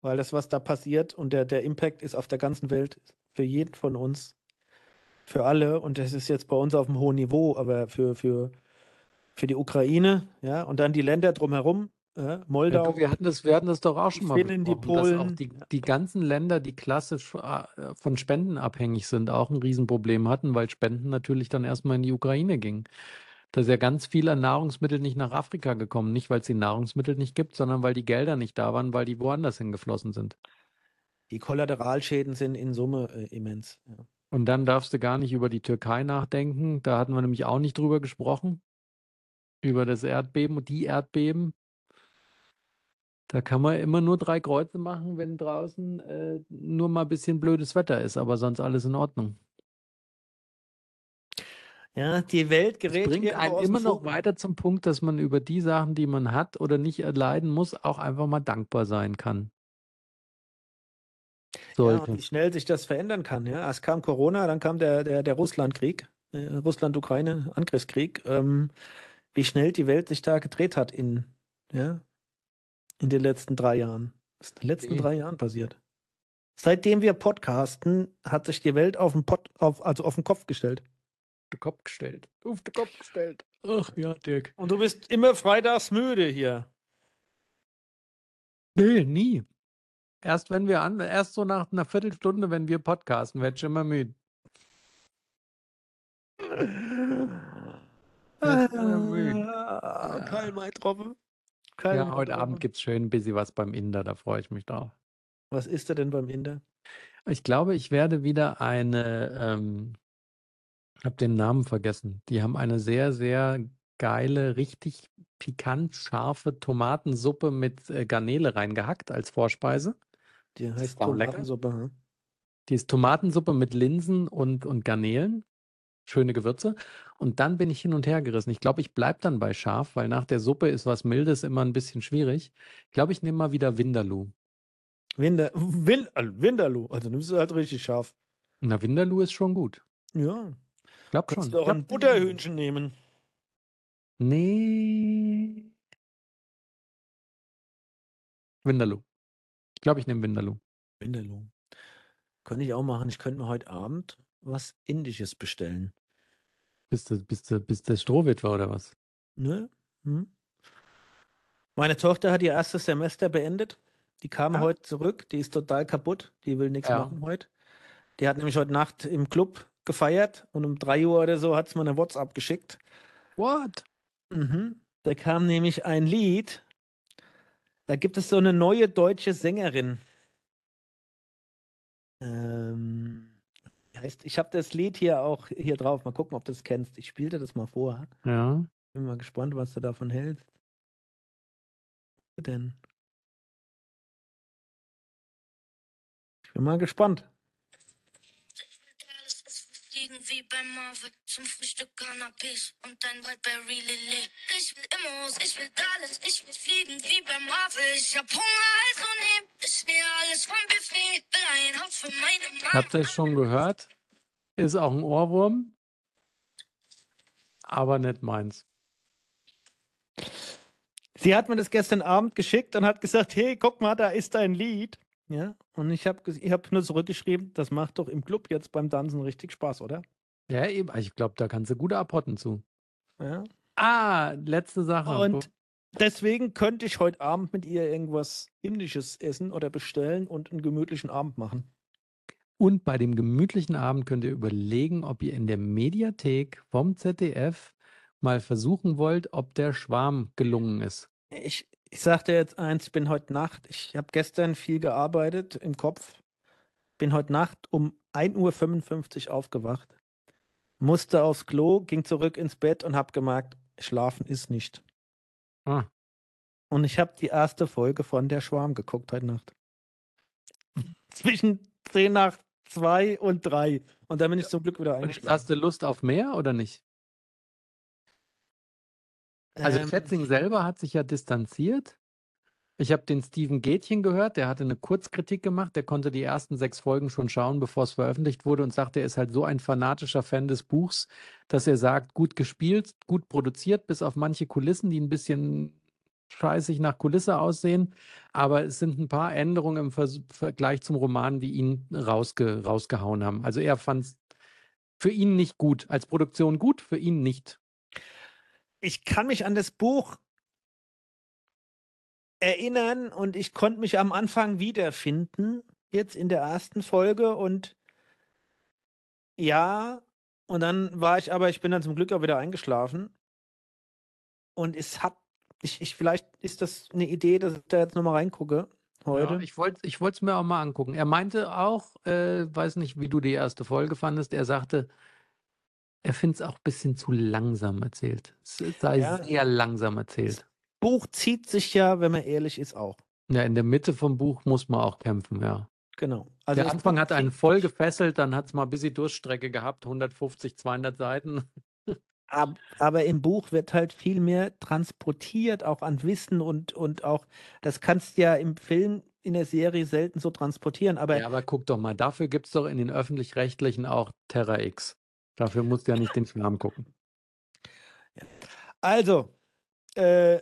Weil das, was da passiert und der, der Impact ist auf der ganzen Welt für jeden von uns, für alle. Und das ist jetzt bei uns auf einem hohen Niveau, aber für, für, für die Ukraine, ja, und dann die Länder drumherum, ja, Ja, Moldau, du, wir hatten das, wir hatten das doch auch schon mal Finnen, die besprochen, dass auch Polen. die, die ganzen Länder, die klassisch äh, von Spenden abhängig sind, auch ein Riesenproblem hatten, weil Spenden natürlich dann erstmal in die Ukraine gingen. Da ist ja ganz viel an Nahrungsmitteln nicht nach Afrika gekommen. Nicht, weil es die Nahrungsmittel nicht gibt, sondern weil die Gelder nicht da waren, weil die woanders hingeflossen sind. Die Kollateralschäden sind in Summe äh, immens. Ja. Und dann darfst du gar nicht über die Türkei nachdenken. Da hatten wir nämlich auch nicht drüber gesprochen. Über das Erdbeben und die Erdbeben. Da kann man immer nur drei Kreuze machen, wenn draußen äh, nur mal ein bisschen blödes Wetter ist, aber sonst alles in Ordnung. Ja, die Welt Es gerät bringt irgendwo einen immer noch weiter zum Punkt, dass man über die Sachen, die man hat oder nicht erleiden muss, auch einfach mal dankbar sein kann. Ja, Sollte. und wie schnell sich das verändern kann. Ja, erst kam Corona, dann kam der, der, der Russlandkrieg, äh, Russland-Ukraine-Angriffskrieg. Ähm, wie schnell die Welt sich da gedreht hat in, ja, in den letzten drei Jahren. Das ist in den letzten Okay. drei Jahren passiert. Seitdem wir podcasten, hat sich die Welt auf den, Pod, auf, also auf den Kopf gestellt. den Kopf gestellt. Auf den Kopf gestellt. Ach ja, Dirk. Und du bist immer freitags müde hier. Nee, nie. Erst wenn wir an, erst so nach einer Viertelstunde, wenn wir podcasten, werde ich immer müde. [laughs] Ah, Kein Maitroppe. Kein Ja, heute. Abend gibt es schön ein bisschen was beim Inder, da freue ich mich drauf. Was ist er denn beim Inder? Ich glaube, ich werde wieder eine, ähm, habe den Namen vergessen. Die haben eine sehr, sehr geile, richtig pikant scharfe Tomatensuppe mit äh, Garnele reingehackt als Vorspeise. Die heißt ist auch lecker. Tomatensuppe. hm? Die ist Tomatensuppe mit Linsen und, und Garnelen. Schöne Gewürze. Und dann bin ich hin und her gerissen. Ich glaube, ich bleibe dann bei scharf, weil nach der Suppe ist was Mildes immer ein bisschen schwierig. Ich glaube, ich nehme mal wieder Vindaloo. Winder, Win, also Winderloh. Also nimmst du halt richtig scharf. Na, Vindaloo ist schon gut. Ja. Ich glaube Kannst schon. du auch ein glaub, Butterhühnchen nehmen. Nee. Vindaloo. Ich glaube, ich nehme Vindaloo. Winderloh. Könnte ich auch machen. Ich könnte mir heute Abend was Indisches bestellen. Bist du, bist du, bist du Strohwitwer oder was? Ne? Hm? Meine Tochter hat ihr erstes Semester beendet. Die kam Ja. heute zurück. Die ist total kaputt. Die will nichts Ja. machen heute. Die hat nämlich heute Nacht im Club gefeiert und um 3 Uhr oder so hat sie mir eine WhatsApp geschickt. What? Mhm. Da kam nämlich ein Lied. Da gibt es so eine neue deutsche Sängerin. Ähm, heißt, ich habe das Lied hier auch hier drauf. Mal gucken, ob du das kennst. Ich spielte das mal vor. Ja. Bin mal gespannt, was du davon hältst. Denn ich bin mal gespannt. Alles ist fliegen wie bei Marvel. Zum Frühstück Cannabis und ein Whiteberry Lilly. Ich will raus, ich will alles. Ich will fliegen wie bei Marvel. Ich hab Hunger, also nehm ich mir alles vom Buffet. Will ein Haus für meine Mama. Habt ihr es schon gehört? Ist auch ein Ohrwurm, aber nicht meins. Sie hat mir das gestern Abend geschickt und hat gesagt, hey, guck mal, da ist dein Lied. Ja, und ich habe ich hab nur zurückgeschrieben, das macht doch im Club jetzt beim Tanzen richtig Spaß, oder? Ja, eben. Ich glaube, da kannst du gute abhotten zu. Ja. Ah, letzte Sache. Und deswegen könnte ich heute Abend mit ihr irgendwas Indisches essen oder bestellen und einen gemütlichen Abend machen. Und bei dem gemütlichen Abend könnt ihr überlegen, ob ihr in der Mediathek vom ZDF mal versuchen wollt, ob der Schwarm gelungen ist. Ich, ich sag dir jetzt eins, ich bin heute Nacht, ich habe gestern viel gearbeitet im Kopf, bin heute Nacht um 1.55 Uhr aufgewacht, musste aufs Klo, ging zurück ins Bett und habe gemerkt, schlafen ist nicht. Ah, Und ich habe die erste Folge von Der Schwarm geguckt heute Nacht. [laughs] Zwischen 10 nach 2 und 3. Und dann bin ich zum Glück wieder eingeschlafen. hast du Lust auf mehr oder nicht? Also Ähm, Schätzing selber hat sich ja distanziert. Ich habe den Steven Gätchen gehört, der hatte eine Kurzkritik gemacht, der konnte die ersten sechs Folgen schon schauen, bevor es veröffentlicht wurde und sagte, er ist halt so ein fanatischer Fan des Buchs, dass er sagt, gut gespielt, gut produziert, bis auf manche Kulissen, die ein bisschen scheißig nach Kulisse aussehen, aber es sind ein paar Änderungen im Vers Vergleich zum Roman, die ihn rausge rausgehauen haben. Also er fand es für ihn nicht gut, als Produktion gut, für ihn nicht. ich kann mich an das Buch erinnern und ich konnte mich am Anfang wiederfinden, jetzt in der ersten Folge und ja, und dann war ich aber, ich bin dann zum Glück auch wieder eingeschlafen und es hat, ich, ich vielleicht ist das eine Idee, dass ich da jetzt nochmal reingucke. heute. Ja, ich wollte ich es mir auch mal angucken. Er meinte auch, äh, weiß nicht, wie du die erste Folge fandest, er sagte, er findet es auch ein bisschen zu langsam erzählt. Es sei Ja. sehr langsam erzählt. Buch zieht sich ja, wenn man ehrlich ist, auch. Ja, in der Mitte vom Buch muss man auch kämpfen, ja. Genau. Also der Anfang hat einen voll gefesselt, dann hat es mal ein bisschen Durststrecke gehabt, 150, 200 Seiten. Ab, aber im Buch wird halt viel mehr transportiert, auch an Wissen und, und auch, das kannst du ja im Film, in der Serie selten so transportieren. Aber Ja, aber guck doch mal, dafür gibt es doch in den Öffentlich-Rechtlichen auch Terra X. Dafür musst du ja nicht den Film gucken. also, äh,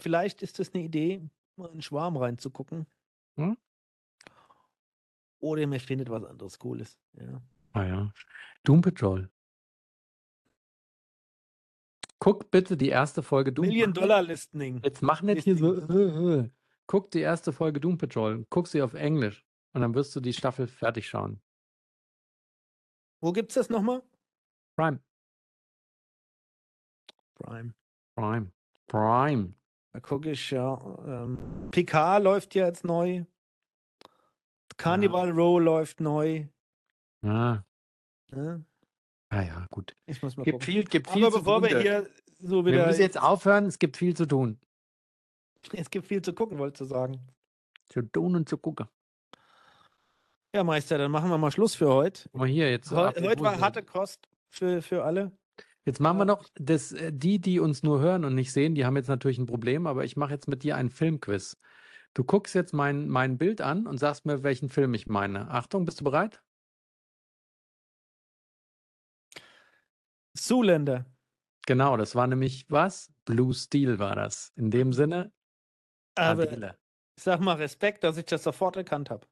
vielleicht ist es eine Idee, mal in den Schwarm reinzugucken. Hm? Oder mir findet was anderes Cooles. Ja. Ah ja. Doom Patrol. Guck bitte die erste Folge Doom Million Patrol. Dollar Listening. Jetzt mach nicht hier so. Äh, äh. Guck die erste Folge Doom Patrol. Guck sie auf Englisch. Und dann wirst du die Staffel fertig schauen. Wo gibt's das nochmal? Prime. Prime. Prime. Prime. Da gucke ich ja. Ähm, PK läuft ja jetzt neu. Carnival Row läuft neu. Ja. Ne? Ah ja, gut. Ich muss mal Gibt gucken. viel, gibt viel Aber zu bevor tun. wir hier so wir wieder. müssen jetzt aufhören, es gibt viel zu tun. Es gibt viel zu gucken, wolltest du sagen. Zu tun und zu gucken. Ja, Meister, dann machen wir mal Schluss für heute. Mal hier jetzt. Apropos Heute war harte Kost für, für alle. Jetzt machen wir noch, das, äh, die, die uns nur hören und nicht sehen, die haben jetzt natürlich ein Problem, aber ich mache jetzt mit dir einen Filmquiz. Du guckst jetzt mein, mein Bild an und sagst mir, welchen Film ich meine. Achtung, bist du bereit? Zuländer. Genau, das war nämlich was? Blue Steel war das. In dem Sinne, Aber Adele. ich sag mal Respekt, dass ich das sofort erkannt habe.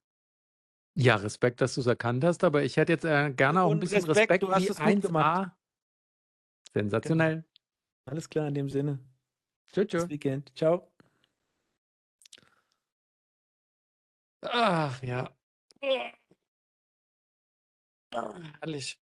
Ja, Respekt, dass du es erkannt hast, aber ich hätte jetzt äh, gerne auch ein bisschen Respekt, Respekt, du hast es gut 1A. gemacht. Sensationell. Alles klar in dem Sinne. Tschö, Bis. Weekend. Ciao. Ach ja. Herrlich.